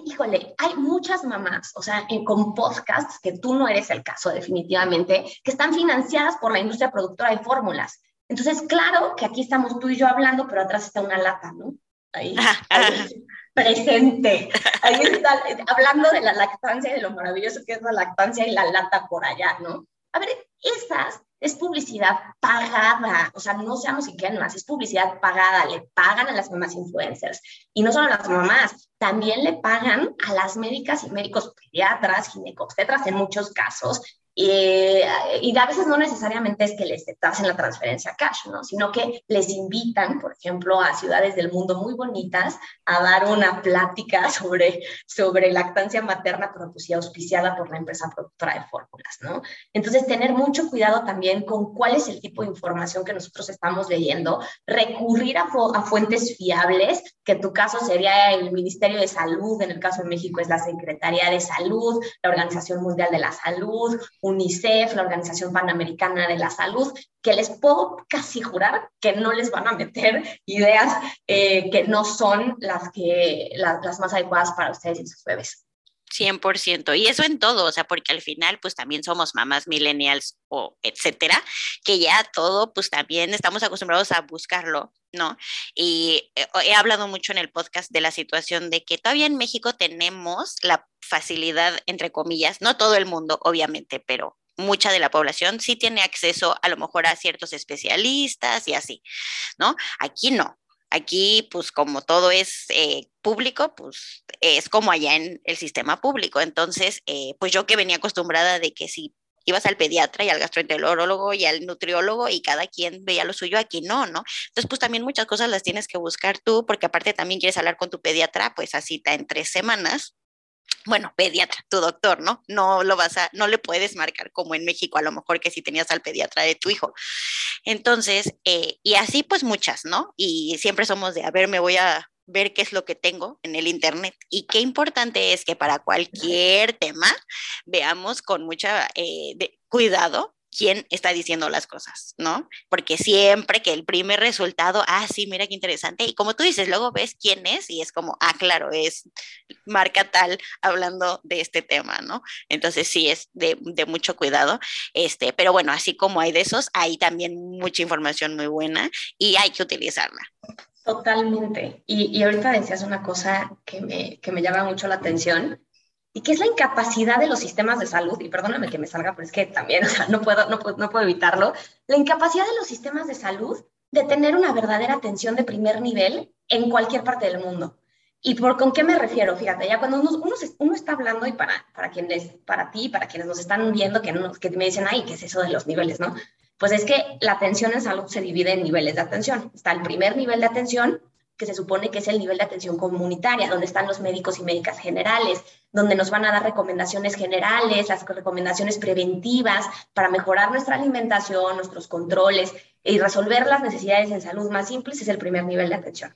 híjole, hay muchas mamás, o sea, en, con podcasts, que tú no eres el caso definitivamente, que están financiadas por la industria productora de fórmulas. Entonces, claro que aquí estamos tú y yo hablando, pero atrás está una lata, ¿no? Ahí, ahí presente. Ahí está, hablando de la lactancia y de lo maravilloso que es la lactancia y la lata por allá, ¿no? A ver, esas es publicidad pagada, o sea, no seamos ingenuas, es publicidad pagada, le pagan a las mamás influencers. Y no solo a las mamás, también le pagan a las médicas y médicos pediatras, ginecobstetras en muchos casos, eh, y a veces no necesariamente es que les hacen la transferencia cash, ¿no? sino que les invitan, por ejemplo, a ciudades del mundo muy bonitas a dar una plática sobre, sobre lactancia materna, pero pues auspiciada por la empresa productora de fórmulas. ¿no? Entonces, tener mucho cuidado también con cuál es el tipo de información que nosotros estamos leyendo, recurrir a, a fuentes fiables, que en tu caso sería el Ministerio de Salud, en el caso de México es la Secretaría de Salud, la Organización Mundial de la Salud, UNICEF, la Organización Panamericana de la Salud, que les puedo casi jurar que no les van a meter ideas eh, que no son las, que, las más adecuadas para ustedes y sus bebés. 100%. Y eso en todo, o sea, porque al final, pues también somos mamás millennials o etcétera, que ya todo, pues también estamos acostumbrados a buscarlo, ¿no? Y eh, he hablado mucho en el podcast de la situación de que todavía en México tenemos la facilidad, entre comillas, no todo el mundo, obviamente, pero mucha de la población sí tiene acceso a lo mejor a ciertos especialistas y así, ¿no? Aquí no. Aquí, pues como todo es eh, público, pues es como allá en el sistema público. Entonces, eh, pues yo que venía acostumbrada de que si ibas al pediatra y al gastroenterólogo y al nutriólogo y cada quien veía lo suyo, aquí no, ¿no? Entonces, pues también muchas cosas las tienes que buscar tú, porque aparte también quieres hablar con tu pediatra, pues a cita en tres semanas. Bueno, pediatra, tu doctor, ¿no? No lo vas a, no le puedes marcar como en México, a lo mejor que si tenías al pediatra de tu hijo. Entonces, eh, y así pues muchas, ¿no? Y siempre somos de, a ver, me voy a ver qué es lo que tengo en el Internet. Y qué importante es que para cualquier tema veamos con mucha eh, cuidado quién está diciendo las cosas, ¿no? Porque siempre que el primer resultado, ah, sí, mira qué interesante, y como tú dices, luego ves quién es y es como, ah, claro, es marca tal hablando de este tema, ¿no? Entonces sí, es de, mucho cuidado, este, pero bueno, así como hay de esos, hay también mucha información muy buena y hay que utilizarla. Totalmente. Y, y ahorita decías una cosa que me, que me llama mucho la atención, y que es la incapacidad de los sistemas de salud, y perdóname que me salga, pero es que también, o sea, no puedo, no puedo, no puedo evitarlo, la incapacidad de los sistemas de salud de tener una verdadera atención de primer nivel en cualquier parte del mundo. ¿Y por con qué me refiero? Fíjate, ya cuando uno, uno, uno, está hablando y para, para quienes, para ti, para quienes nos están viendo, que, no, que me dicen, ay, ¿qué es eso de los niveles, no? Pues es que la atención en salud se divide en niveles de atención. Está el primer nivel de atención, que se supone que es el nivel de atención comunitaria, donde están los médicos y médicas generales, donde nos van a dar recomendaciones generales, las recomendaciones preventivas para mejorar nuestra alimentación, nuestros controles y resolver las necesidades en salud más simples, es el primer nivel de atención.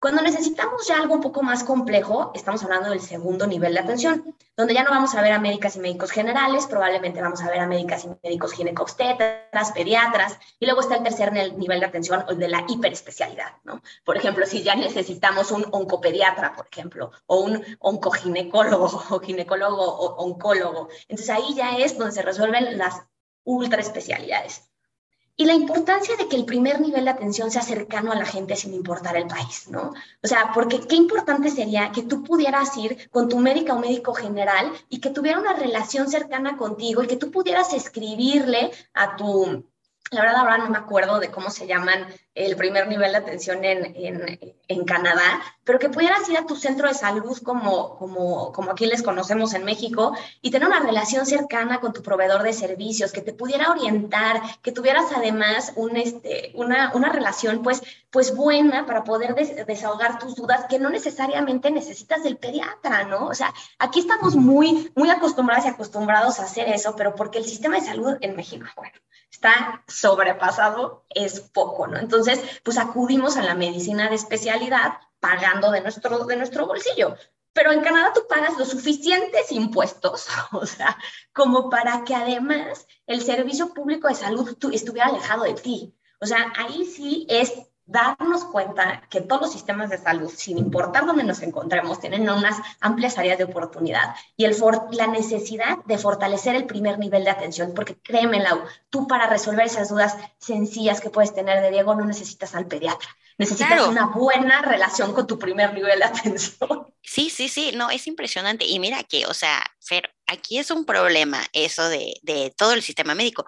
Cuando necesitamos ya algo un poco más complejo, estamos hablando del segundo nivel de atención, donde ya no vamos a ver a médicas y médicos generales, probablemente vamos a ver a médicas y médicos ginecobstetras, pediatras, y luego está el tercer nivel de atención, el de la hiperespecialidad, ¿no? Por ejemplo, si ya necesitamos un oncopediatra, por ejemplo, o un oncoginecólogo, o ginecólogo o oncólogo. Entonces ahí ya es donde se resuelven las ultraespecialidades. Y la importancia de que el primer nivel de atención sea cercano a la gente sin importar el país, ¿no? O sea, porque qué importante sería que tú pudieras ir con tu médica o médico general y que tuviera una relación cercana contigo y que tú pudieras escribirle a tu, la verdad ahora no me acuerdo de cómo se llaman el primer nivel de atención en, en, en, Canadá, pero que pudieras ir a tu centro de salud como, como, como aquí les conocemos en México y tener una relación cercana con tu proveedor de servicios, que te pudiera orientar, que tuvieras además este, una, una relación pues, pues buena para poder des desahogar tus dudas, que no necesariamente necesitas del pediatra, ¿no? O sea, aquí estamos muy, muy acostumbrados y acostumbrados a hacer eso, pero porque el sistema de salud en México, bueno, está sobrepasado, es poco, ¿no? Entonces, pues acudimos a la medicina de especialidad pagando de nuestro, de nuestro bolsillo. Pero en Canadá tú pagas los suficientes impuestos, o sea, como para que además el servicio público de salud estuviera alejado de ti. O sea, ahí sí es darnos cuenta que todos los sistemas de salud, sin importar dónde nos encontremos, tienen unas amplias áreas de oportunidad y el la necesidad de fortalecer el primer nivel de atención, porque créeme, Lau, tú para resolver esas dudas sencillas que puedes tener de Diego no necesitas al pediatra, necesitas una buena relación con tu primer nivel de atención. Sí, sí, sí, no, es impresionante. Y mira que, o sea, Fer, aquí es un problema eso de, de todo el sistema médico.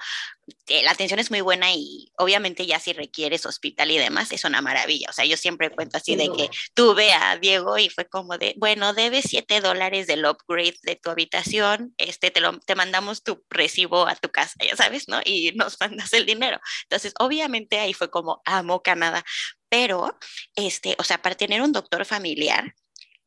Eh, la atención es muy buena y obviamente ya si requieres hospital y demás, es una maravilla. O sea, yo siempre cuento así de que tuve a Diego y fue como de, bueno, debes 7 dólares del upgrade de tu habitación, este, te, lo, te mandamos tu recibo a tu casa, ya sabes, ¿no? Y nos mandas el dinero. Entonces, obviamente ahí fue como, amo Canadá. Pero, este, o sea, para tener un doctor familiar,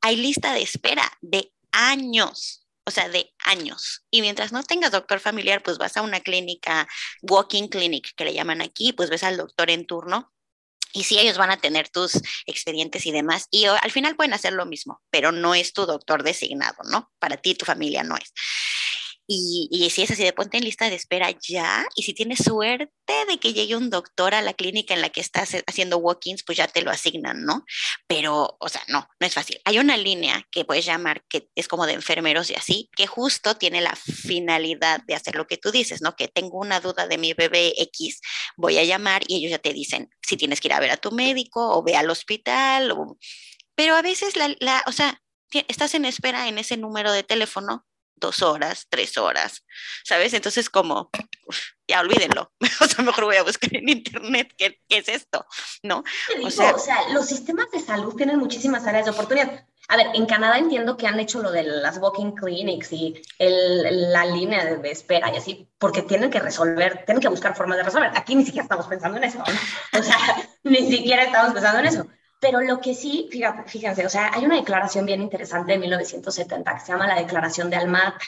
hay lista de espera de años, o sea, de años. Y mientras no tengas doctor familiar, pues vas a una clínica, walking clinic, que le llaman aquí, pues ves al doctor en turno. Y sí, ellos van a tener tus expedientes y demás. Y al final pueden hacer lo mismo, pero no es tu doctor designado, ¿no? Para ti, tu familia no es. Y, si es así, de ponte en lista de espera ya. Y si tienes suerte de que llegue un doctor a la clínica en la que estás haciendo walk-ins, pues ya te lo asignan, ¿no? Pero, o sea, no, no es fácil. Hay una línea que puedes llamar que es como de enfermeros y así, que justo tiene la finalidad de hacer lo que tú dices, ¿no? Que tengo una duda de mi bebé X, voy a llamar y ellos ya te dicen si tienes que ir a ver a tu médico o ve al hospital. O... Pero a veces, la, la, o sea, estás en espera en ese número de teléfono dos horas, tres horas, ¿sabes? Entonces como, ya olvídenlo. O sea, mejor voy a buscar en internet qué, qué es esto, ¿no? O sea, o sea, los sistemas de salud tienen muchísimas áreas de oportunidad. A ver, en Canadá entiendo que han hecho lo de las walking clinics y el, la línea de, espera y así, porque tienen que resolver, tienen que buscar formas de resolver. Aquí ni siquiera estamos pensando en eso, ¿no? O sea, ni siquiera estamos pensando en eso. Pero lo que sí, fíjense, o sea, hay una declaración bien interesante de 1970 que se llama la Declaración de Almata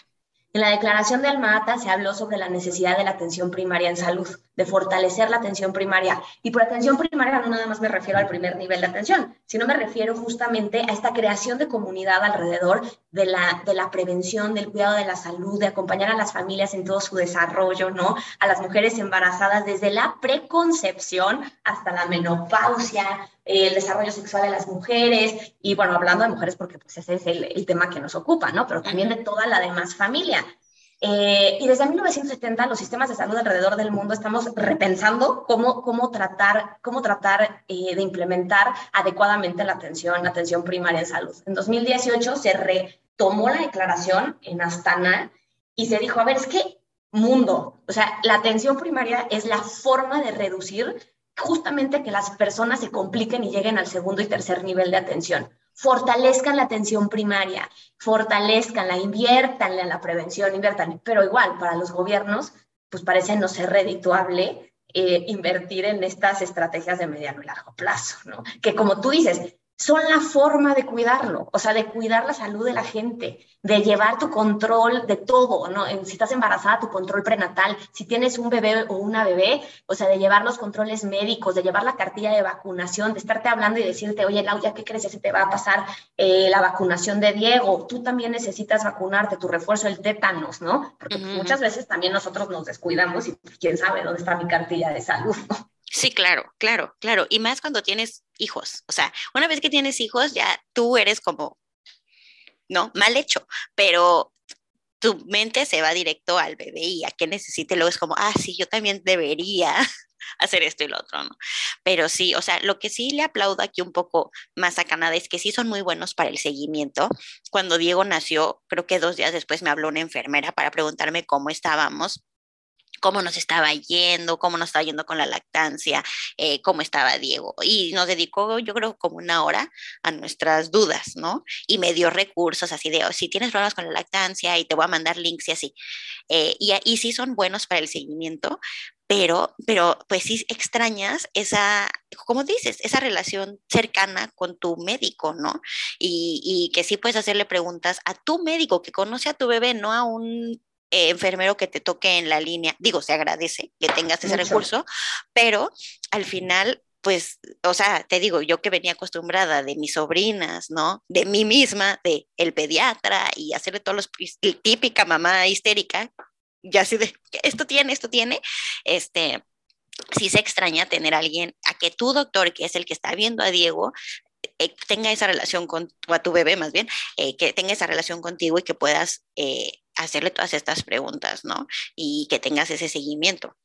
en la declaración de Almata se habló sobre la necesidad de la atención primaria en salud, de fortalecer la atención primaria. Y por atención primaria no nada más me refiero al primer nivel de atención, sino me refiero justamente a esta creación de comunidad alrededor de la, de la prevención, del cuidado de la salud, de acompañar a las familias en todo su desarrollo, ¿no? A las mujeres embarazadas desde la preconcepción hasta la menopausia, el desarrollo sexual de las mujeres, y bueno, hablando de mujeres porque pues ese es el, tema que nos ocupa, ¿no? Pero también de toda la demás familia. Eh, y desde 1970 los sistemas de salud alrededor del mundo estamos repensando cómo, cómo tratar, cómo tratar eh, de implementar adecuadamente la atención, la atención primaria en salud. En 2018 se retomó la declaración en Astana y se dijo, a ver, es que mundo, o sea, la atención primaria es la forma de reducir justamente que las personas se compliquen y lleguen al segundo y tercer nivel de atención. Fortalezcan la atención primaria, fortalezcanla, inviertanle en la prevención, inviertan. Pero igual, para los gobiernos, pues parece no ser redituable eh, invertir en estas estrategias de mediano y largo plazo, ¿no? Que como tú dices, son la forma de cuidarlo, o sea, de cuidar la salud de la gente, de llevar tu control de todo, ¿no? Si estás embarazada, tu control prenatal, si tienes un bebé o una bebé, o sea, de llevar los controles médicos, de llevar la cartilla de vacunación, de estarte hablando y decirte, oye, Lau, ¿ya qué crees? Se te va a pasar eh, la vacunación de Diego, tú también necesitas vacunarte, tu refuerzo, el tétanos, ¿no? Porque muchas veces también nosotros nos descuidamos y pues, quién sabe dónde está mi cartilla de salud, ¿no? Sí, claro, claro, claro. Y más cuando tienes hijos. O sea, una vez que tienes hijos, ya tú eres como, no, mal hecho, pero tu mente se va directo al bebé y a qué necesite. Luego es como, ah, sí, yo también debería hacer esto y lo otro, ¿no? Pero sí, o sea, lo que sí le aplaudo aquí un poco más a Canadá es que sí son muy buenos para el seguimiento. Cuando Diego nació, creo que dos días después me habló una enfermera para preguntarme cómo estábamos cómo nos estaba yendo, cómo nos estaba yendo con la lactancia, eh, cómo estaba Diego. Y nos dedicó, yo creo, como una hora a nuestras dudas, ¿no? Y me dio recursos así de, oh, si tienes problemas con la lactancia y te voy a mandar links y así. Eh, y, y sí son buenos para el seguimiento, pero, pero pues sí extrañas esa, como dices, esa relación cercana con tu médico, ¿no? Y, y, que sí puedes hacerle preguntas a tu médico que conoce a tu bebé, no a un eh, enfermero que te toque en la línea. Digo, se agradece que tengas ese recurso, pero al final pues, o sea, te digo, yo que venía acostumbrada de mis sobrinas, ¿no? De mí misma, de el pediatra y hacerle todos los, típica mamá histérica, ya así de, esto tiene, esto tiene, este, sí se extraña tener a alguien, a que tu doctor, que es el que está viendo a Diego, eh, tenga esa relación con, o a tu bebé más bien, eh, que tenga esa relación contigo y que puedas hacerle todas estas preguntas, ¿no? Y que tengas ese seguimiento.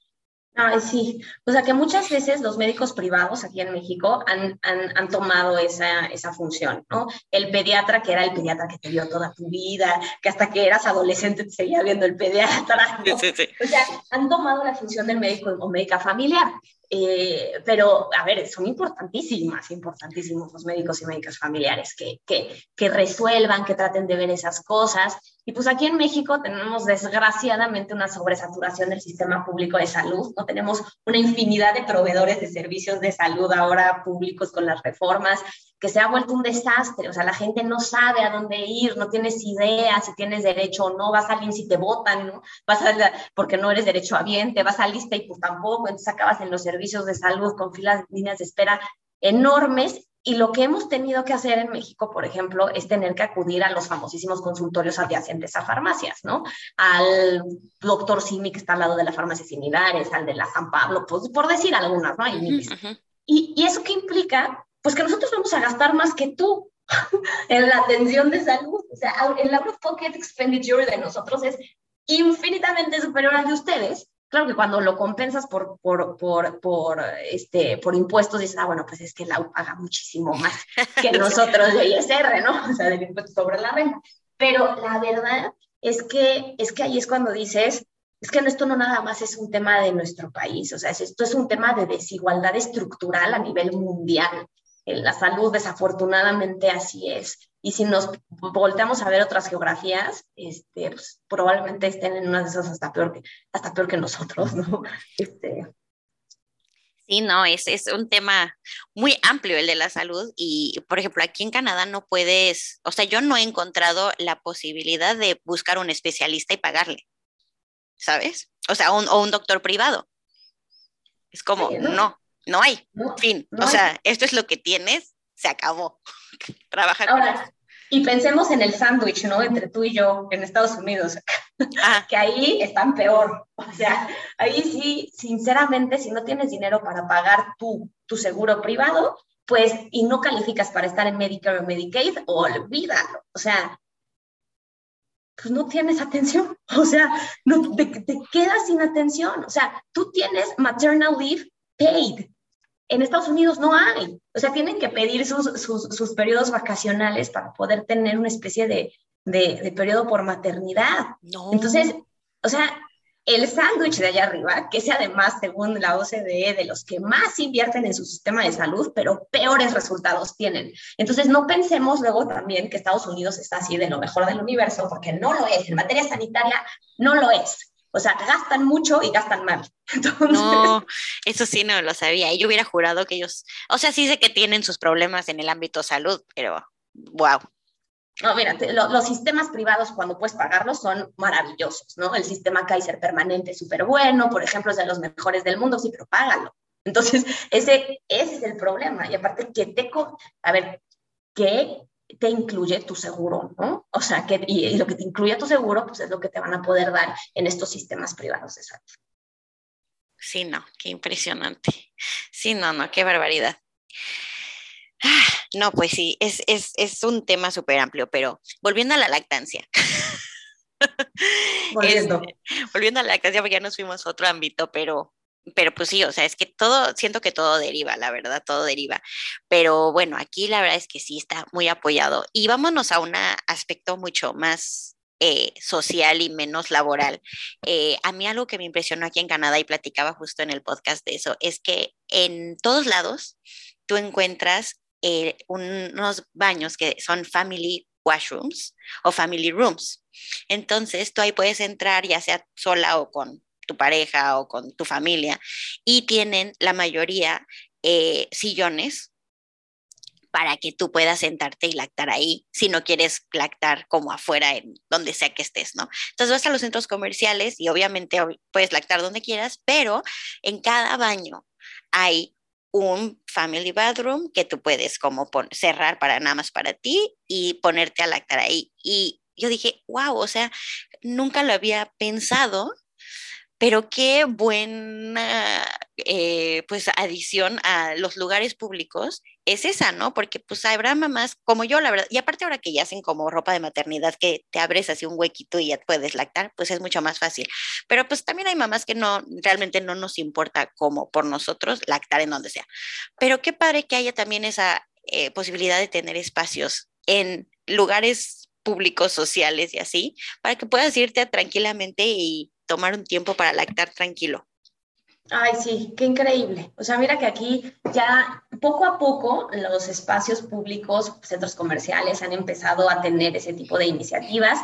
Ay, sí, o sea que muchas veces los médicos privados aquí en México han, han, han, tomado esa, esa función, ¿no? El pediatra, que era el pediatra que te vio toda tu vida, que hasta que eras adolescente te seguía viendo el pediatra, ¿no? sí, sí. O sea, han tomado la función del médico o médica familiar. Eh, pero, a ver, son importantísimas, importantísimos los médicos y médicas familiares que, que, que, resuelvan, que traten de ver esas cosas. Y pues aquí en México tenemos desgraciadamente una sobresaturación del sistema público de salud, no tenemos una infinidad de proveedores de servicios de salud ahora públicos con las reformas que se ha vuelto un desastre, o sea, la gente no sabe a dónde ir, no tienes idea si tienes derecho o no, vas a alguien si te votan, ¿no? Vas a, porque no eres derecho te vas a lista y pues tampoco, entonces acabas en los servicios de salud con filas, líneas de espera enormes. Y lo que hemos tenido que hacer en México, por ejemplo, es tener que acudir a los famosísimos consultorios adyacentes a farmacias, ¿no? Al doctor Simi que está al lado de la farmacia similares, al de la San Pablo, pues por decir algunas, ¿no? Hay y, y, eso qué implica pues que nosotros vamos a gastar más que tú en la atención de salud. O sea, el out of pocket expenditure de nosotros es infinitamente superior al de ustedes. Claro que cuando lo compensas por, por, por, por, este, por impuestos, dices, ah, bueno, pues es que la paga muchísimo más que nosotros de ISR, ¿no? O sea, del impuesto sobre la renta. Pero la verdad es que, es que ahí es cuando dices, es que esto no nada más es un tema de nuestro país, o sea, esto es un tema de desigualdad estructural a nivel mundial. En la salud, desafortunadamente, así es. Y si nos volteamos a ver otras geografías, este, pues, probablemente estén en una de esas hasta peor que, hasta peor que nosotros, ¿no? Este, Sí, no, es, es un tema muy amplio el de la salud y, por ejemplo, aquí en Canadá no puedes, o sea, yo no he encontrado la posibilidad de buscar un especialista y pagarle, ¿sabes? O sea, un, o un doctor privado. Es como, no, no, hay, fin. o sea, esto es lo que tienes, se acabó. Trabaja con y pensemos en el sándwich, ¿no? Entre tú y yo en Estados Unidos, ah. que ahí están peor. O sea, ahí sí, sinceramente, si no tienes dinero para pagar tu, tu seguro privado, pues, y no calificas para estar en Medicare o Medicaid, olvídalo. O sea, pues no tienes atención. O sea, no, te, te quedas sin atención. O sea, tú tienes maternal leave paid en Estados Unidos no hay. O sea, tienen que pedir sus, sus, periodos vacacionales para poder tener una especie de, de, periodo por maternidad. Entonces, o sea, el sándwich de allá arriba, que es además, según la OCDE, de los que más invierten en su sistema de salud, pero peores resultados tienen. Entonces, no pensemos luego también que Estados Unidos está así de lo mejor del universo, porque no lo es. En materia sanitaria, no lo es. O sea, gastan mucho y gastan mal. No, eso sí no lo sabía. Yo hubiera jurado que ellos, o sea, sí sé que tienen sus problemas en el ámbito salud, pero wow. No, mira, los sistemas privados cuando puedes pagarlos son maravillosos, ¿no? El sistema Kaiser permanente es súper bueno, por ejemplo, es de los mejores del mundo, sí, pero págalo. Entonces, ese, ese es el problema. Y aparte, que te... A ver, ¿qué te incluye tu seguro, ¿no? O sea, que, y, lo que te incluye tu seguro, pues es lo que te van a poder dar en estos sistemas privados de salud. Sí, no, qué impresionante. Sí, no, no, qué barbaridad. Ah, no, pues sí, es, es, es un tema súper amplio, pero volviendo a la lactancia. Volviendo. volviendo a la lactancia, porque ya nos fuimos a otro ámbito, pero pero pues sí, o sea, es que todo, siento que todo deriva, la verdad, todo deriva. Pero bueno, aquí la verdad es que sí está muy apoyado. Y vámonos a un aspecto mucho más eh, social y menos laboral. Eh, a mí algo que me impresionó aquí en Canadá y platicaba justo en el podcast de eso, es que en todos lados tú encuentras eh, unos baños que son family washrooms o family rooms. Entonces tú ahí puedes entrar ya sea sola o con tu pareja o con tu familia y tienen la mayoría eh, sillones para que tú puedas sentarte y lactar ahí, si no quieres lactar como afuera, en donde sea que estés, ¿no? Entonces vas a los centros comerciales y obviamente puedes lactar donde quieras, pero en cada baño hay un family bathroom que tú puedes como cerrar para nada más para ti y ponerte a lactar ahí. Y yo dije, wow, o sea, nunca lo había pensado pero qué buena eh, pues adición a los lugares públicos es esa, ¿no? Porque pues habrá mamás como yo, la verdad, y aparte ahora que ya hacen como ropa de maternidad, que te abres así un huequito y ya puedes lactar, pues es mucho más fácil. Pero pues también hay mamás que no, realmente no nos importa como por nosotros lactar en donde sea. Pero qué padre que haya también esa eh, posibilidad de tener espacios en lugares públicos, sociales y así, para que puedas irte tranquilamente y tomar un tiempo para lactar tranquilo. Ay, sí, qué increíble. O sea, mira que aquí ya poco a poco los espacios públicos, centros comerciales han empezado a tener ese tipo de iniciativas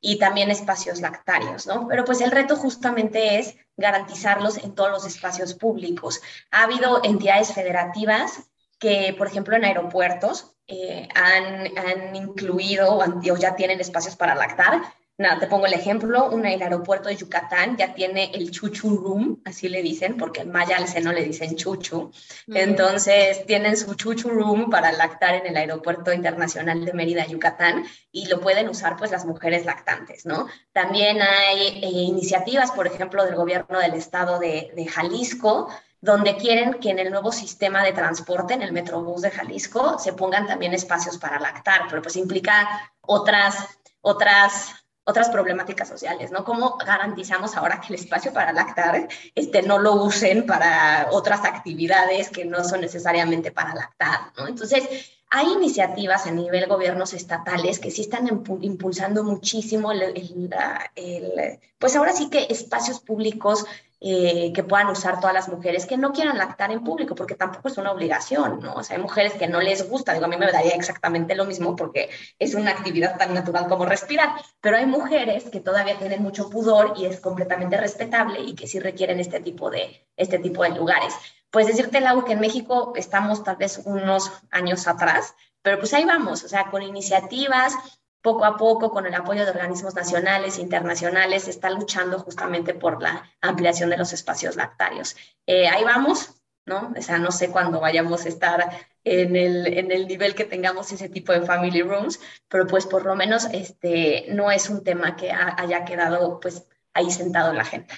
y también espacios lactarios, ¿no? Pero pues el reto justamente es garantizarlos en todos los espacios públicos. Ha habido entidades federativas que, por ejemplo, en aeropuertos eh, han, han, incluido o ya tienen espacios para lactar, Nada, te pongo el ejemplo, un, el aeropuerto de Yucatán ya tiene el chuchu room, así le dicen, porque en maya al seno le dicen chuchu. Entonces tienen su chuchu room para lactar en el aeropuerto internacional de Mérida, Yucatán, y lo pueden usar pues las mujeres lactantes, ¿no? También hay eh, iniciativas, por ejemplo, del gobierno del estado de, de Jalisco, donde quieren que en el nuevo sistema de transporte, en el Metrobús de Jalisco, se pongan también espacios para lactar, pero pues implica otras, otras otras problemáticas sociales, ¿no? ¿Cómo garantizamos ahora que el espacio para lactar este, no lo usen para otras actividades que no son necesariamente para lactar, ¿no? Entonces, hay iniciativas a nivel gobiernos estatales que sí están impulsando muchísimo el, pues ahora sí que espacios públicos eh, que puedan usar todas las mujeres que no quieran lactar en público, porque tampoco es una obligación, ¿no? O sea, hay mujeres que no les gusta, digo, a mí me daría exactamente lo mismo porque es una actividad tan natural como respirar, pero hay mujeres que todavía tienen mucho pudor y es completamente respetable y que sí requieren este tipo de, este tipo de lugares. Pues decirte, Lau, que en México estamos tal vez unos años atrás, pero pues ahí vamos, o sea, con iniciativas, poco a poco, con el apoyo de organismos nacionales e internacionales, está luchando justamente por la ampliación de los espacios lactarios. Eh, ahí vamos, ¿no? O sea, no sé cuándo vayamos a estar en el, en el nivel que tengamos ese tipo de family rooms, pero pues por lo menos este, no es un tema que haya quedado pues ahí sentado en la agenda.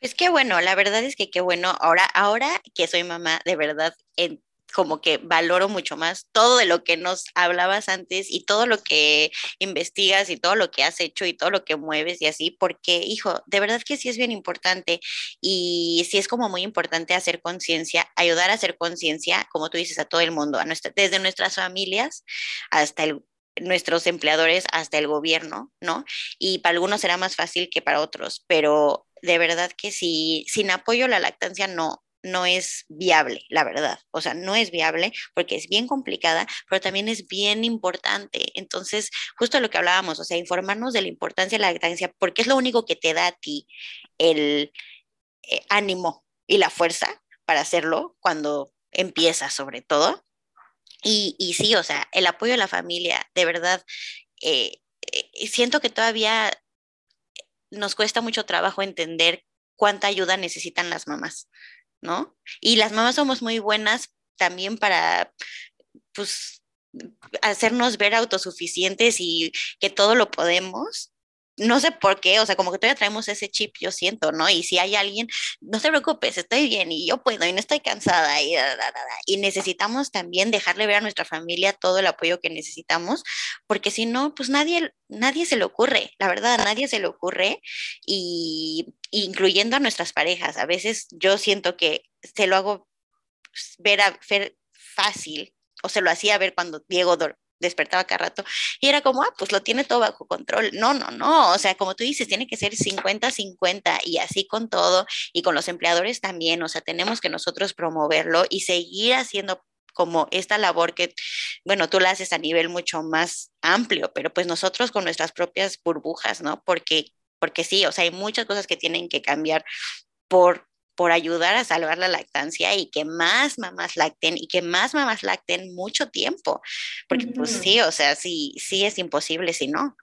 Pues qué bueno, la verdad es que qué bueno. Ahora, ahora que soy mamá, de verdad, en, como que valoro mucho más todo de lo que nos hablabas antes y todo lo que investigas y todo lo que has hecho y todo lo que mueves y así, porque, hijo, de verdad que sí es bien importante y sí es como muy importante hacer conciencia, ayudar a hacer conciencia, como tú dices, a todo el mundo, a nuestra, desde nuestras familias hasta el nuestros empleadores hasta el gobierno, ¿no? Y para algunos será más fácil que para otros, pero de verdad que sí, sin apoyo la lactancia no, no es viable, la verdad. O sea, no es viable porque es bien complicada, pero también es bien importante. Entonces, justo lo que hablábamos, o sea, informarnos de la importancia de la lactancia, porque es lo único que te da a ti el eh, ánimo y la fuerza para hacerlo cuando empiezas, sobre todo. Y, y, sí, o sea, el apoyo de la familia, de verdad, eh, eh, siento que todavía nos cuesta mucho trabajo entender cuánta ayuda necesitan las mamás. ¿no? Y las mamás somos muy buenas también para, pues, hacernos ver autosuficientes y que todo lo podemos. No sé por qué, o sea, como que todavía traemos ese chip, yo siento, ¿no? Y si hay alguien, no te preocupes, estoy bien y yo puedo y no estoy cansada y, y necesitamos también dejarle ver a nuestra familia todo el apoyo que necesitamos, porque si no, pues nadie, nadie se le ocurre, la verdad, nadie se le ocurre y incluyendo a nuestras parejas. A veces yo siento que se lo hago ver, a, ver fácil o se lo hacía ver cuando Diego despertaba cada rato y era como, ah, pues lo tiene todo bajo control. No, no, no, o sea, como tú dices, tiene que ser 50-50 y así con todo y con los empleadores también, o sea, tenemos que nosotros promoverlo y seguir haciendo como esta labor que, bueno, tú la haces a nivel mucho más amplio, pero pues nosotros con nuestras propias burbujas, ¿no? Porque, porque sí, o sea, hay muchas cosas que tienen que cambiar por por ayudar a salvar la lactancia y que más mamás lacten y que más mamás lacten mucho tiempo, porque pues sí, o sea, sí, sí es imposible si no.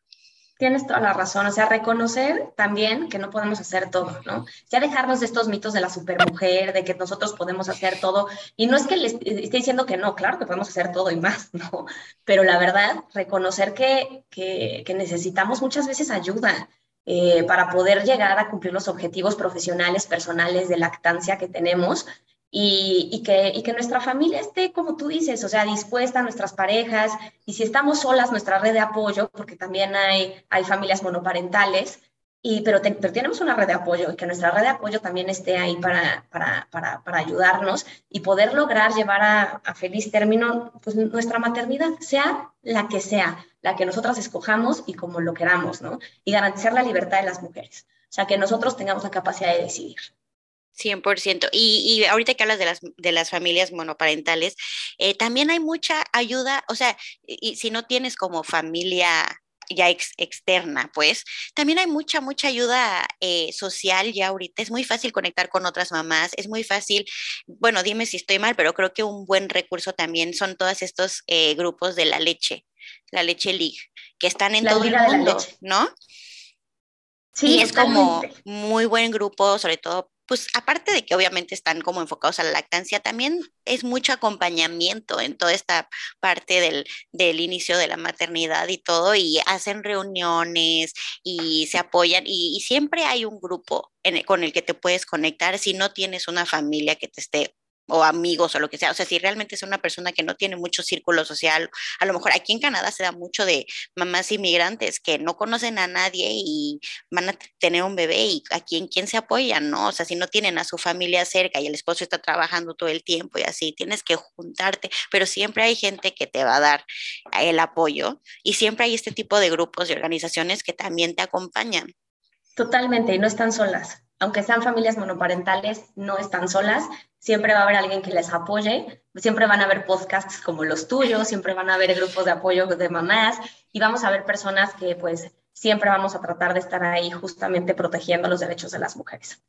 Tienes toda la razón, o sea, reconocer también que no podemos hacer todo, ¿no? Ya dejarnos de estos mitos de la supermujer, de que nosotros podemos hacer todo, y no es que les esté diciendo que no, claro que podemos hacer todo y más, ¿no? Pero la verdad, reconocer que, que, que necesitamos muchas veces ayuda, eh, para poder llegar a cumplir los objetivos profesionales, personales de lactancia que tenemos y, que, nuestra familia esté, como tú dices, o sea, dispuesta, nuestras parejas, y si estamos solas, nuestra red de apoyo, porque también hay familias monoparentales, y, pero, pero, tenemos una red de apoyo y que nuestra red de apoyo también esté ahí para, para, para, para ayudarnos y poder lograr llevar a, a, feliz término pues, nuestra maternidad, sea la que sea, la que nosotras escojamos y como lo queramos, ¿no? Y garantizar la libertad de las mujeres. O sea, que nosotros tengamos la capacidad de decidir. 100%. Y, y ahorita que hablas de las, de las familias monoparentales, eh, también hay mucha ayuda, o sea, y si no tienes como familia ya externa, pues también hay mucha, mucha ayuda eh, social ya ahorita. Es muy fácil conectar con otras mamás, es muy fácil, bueno, dime si estoy mal, pero creo que un buen recurso también son todos estos eh, grupos de la leche, la leche League, que están en todo el mundo, ¿no? Sí, y es como muy buen grupo, sobre todo pues aparte de que obviamente están como enfocados a la lactancia, también es mucho acompañamiento en toda esta parte del, del inicio de la maternidad y todo, y hacen reuniones y se apoyan, y, siempre hay un grupo con el que te puedes conectar si no tienes una familia que te esté o amigos o lo que sea. O sea, si realmente es una persona que no tiene mucho círculo social, a lo mejor aquí en Canadá se da mucho de mamás inmigrantes que no conocen a nadie y van a tener un bebé y aquí en quién se apoyan, ¿no? O sea, si no tienen a su familia cerca y el esposo está trabajando todo el tiempo y así, tienes que juntarte, pero siempre hay gente que te va a dar el apoyo y siempre hay este tipo de grupos y organizaciones que también te acompañan. Totalmente, y no están solas. Aunque sean familias monoparentales, no están solas. Siempre va a haber alguien que les apoye. Siempre van a haber podcasts como los tuyos, siempre van a haber grupos de apoyo de mamás y vamos a ver personas que pues siempre vamos a tratar de estar ahí justamente protegiendo los derechos de las mujeres.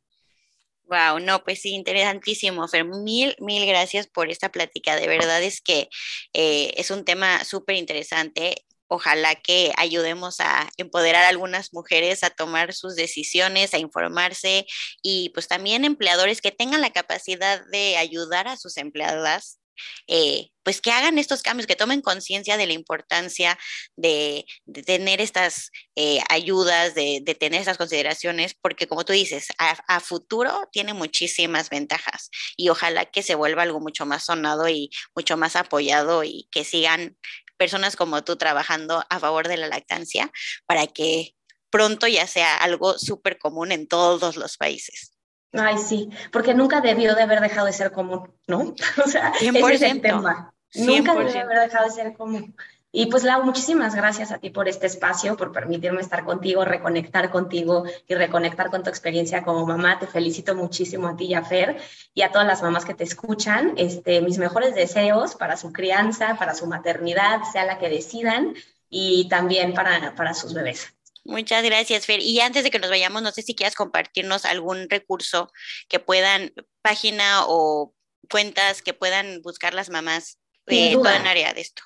Wow, no, pues sí, interesantísimo, Fer. Mil, mil gracias por esta plática. De verdad es que eh, es un tema súper interesante ojalá que ayudemos a empoderar a algunas mujeres a tomar sus decisiones, a informarse y pues también empleadores que tengan la capacidad de ayudar a sus empleadas. Eh, pues que hagan estos cambios, que tomen conciencia de la importancia de, tener estas eh, ayudas, de, tener estas consideraciones, porque como tú dices, a, futuro tiene muchísimas ventajas y ojalá que se vuelva algo mucho más sonado y mucho más apoyado y que sigan personas como tú trabajando a favor de la lactancia para que pronto ya sea algo súper común en todos los países. Ay, sí, porque nunca debió de haber dejado de ser común, ¿no? O sea, 100%, ese es el tema. Nunca debió de haber dejado de ser común. Y pues Lau, muchísimas gracias a ti por este espacio, por permitirme estar contigo, reconectar contigo y reconectar con tu experiencia como mamá. Te felicito muchísimo a ti y a Fer y a todas las mamás que te escuchan. Este, mis mejores deseos para su crianza, para su maternidad, sea la que decidan, y también para, para sus bebés. Muchas gracias, Fer. Y antes de que nos vayamos, no sé si quieras compartirnos algún recurso que puedan, página o cuentas que puedan buscar las mamás de toda el área de esto.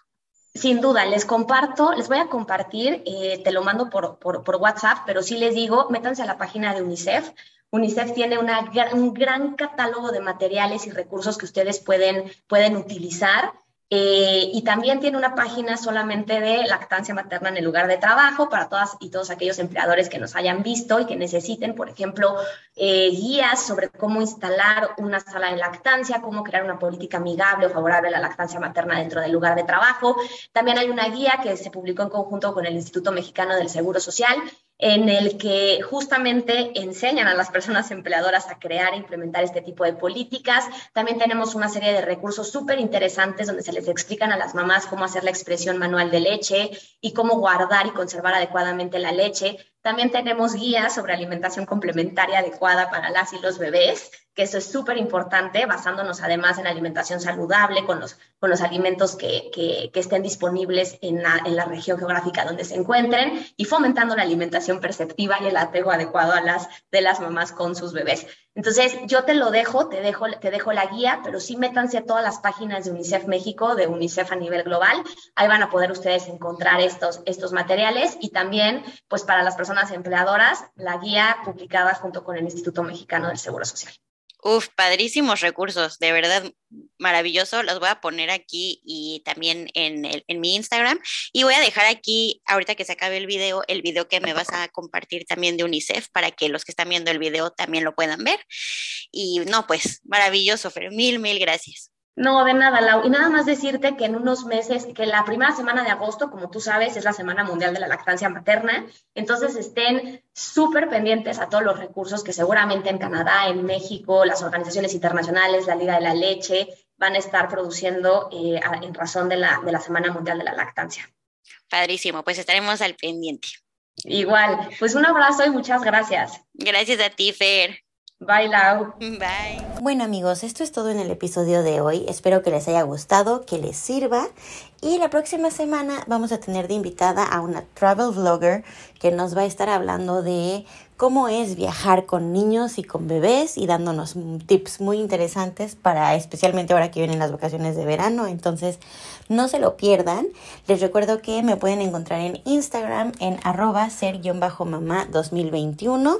Sin duda, les comparto, les voy a compartir, eh, te lo mando por, WhatsApp, pero sí les digo, métanse a la página de UNICEF. UNICEF tiene una, un gran catálogo de materiales y recursos que ustedes pueden, pueden utilizar. Eh, y también tiene una página solamente de lactancia materna en el lugar de trabajo para todas y todos aquellos empleadores que nos hayan visto y que necesiten, por ejemplo, eh, guías sobre cómo instalar una sala de lactancia, cómo crear una política amigable o favorable a la lactancia materna dentro del lugar de trabajo. También hay una guía que se publicó en conjunto con el Instituto Mexicano del Seguro Social en el que justamente enseñan a las personas empleadoras a crear e implementar este tipo de políticas. También tenemos una serie de recursos súper interesantes donde se les explican a las mamás cómo hacer la expresión manual de leche y cómo guardar y conservar adecuadamente la leche. También tenemos guías sobre alimentación complementaria adecuada para las y los bebés, que eso es súper importante, basándonos además en alimentación saludable, con los, con los alimentos que, que, estén disponibles en la, en la, región geográfica donde se encuentren y fomentando la alimentación perceptiva y el apego adecuado a las de las mamás con sus bebés. Entonces, yo te lo dejo, te dejo, te dejo la guía, pero sí métanse a todas las páginas de UNICEF México, de UNICEF a nivel global. Ahí van a poder ustedes encontrar estos, estos materiales y también, pues para las personas empleadoras, la guía publicada junto con el Instituto Mexicano del Seguro Social. Uf, padrísimos recursos, de verdad maravilloso. Los voy a poner aquí y también en, el, en mi Instagram. Y voy a dejar aquí, ahorita que se acabe el video, el video que me vas a compartir también de UNICEF para que los que están viendo el video también lo puedan ver. Y no, pues maravilloso, pero mil, mil gracias. No, de nada, Lau. Y nada más decirte que en unos meses, que la primera semana de agosto, como tú sabes, es la Semana Mundial de la Lactancia Materna. Entonces estén súper pendientes a todos los recursos que seguramente en Canadá, en México, las organizaciones internacionales, la Liga de la Leche, van a estar produciendo eh, en razón de la, de la Semana Mundial de la Lactancia. Padrísimo, pues estaremos al pendiente. Igual, pues un abrazo y muchas gracias. Gracias a ti, Fer. Bye, Lau. Bye. Bueno, amigos, esto es todo en el episodio de hoy. Espero que les haya gustado, que les sirva. Y la próxima semana vamos a tener de invitada a una travel vlogger que nos va a estar hablando de cómo es viajar con niños y con bebés y dándonos tips muy interesantes para especialmente ahora que vienen las vacaciones de verano. Entonces, no se lo pierdan. Les recuerdo que me pueden encontrar en Instagram en arroba ser-mamá 2021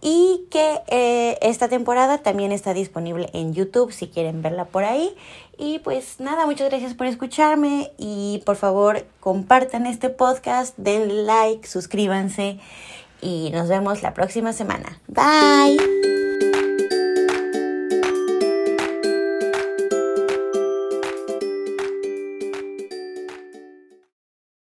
y que eh, esta temporada también está disponible en YouTube si quieren verla por ahí. Y pues nada, muchas gracias por escucharme y por favor compartan este podcast, den like, suscríbanse y nos vemos la próxima semana. Bye.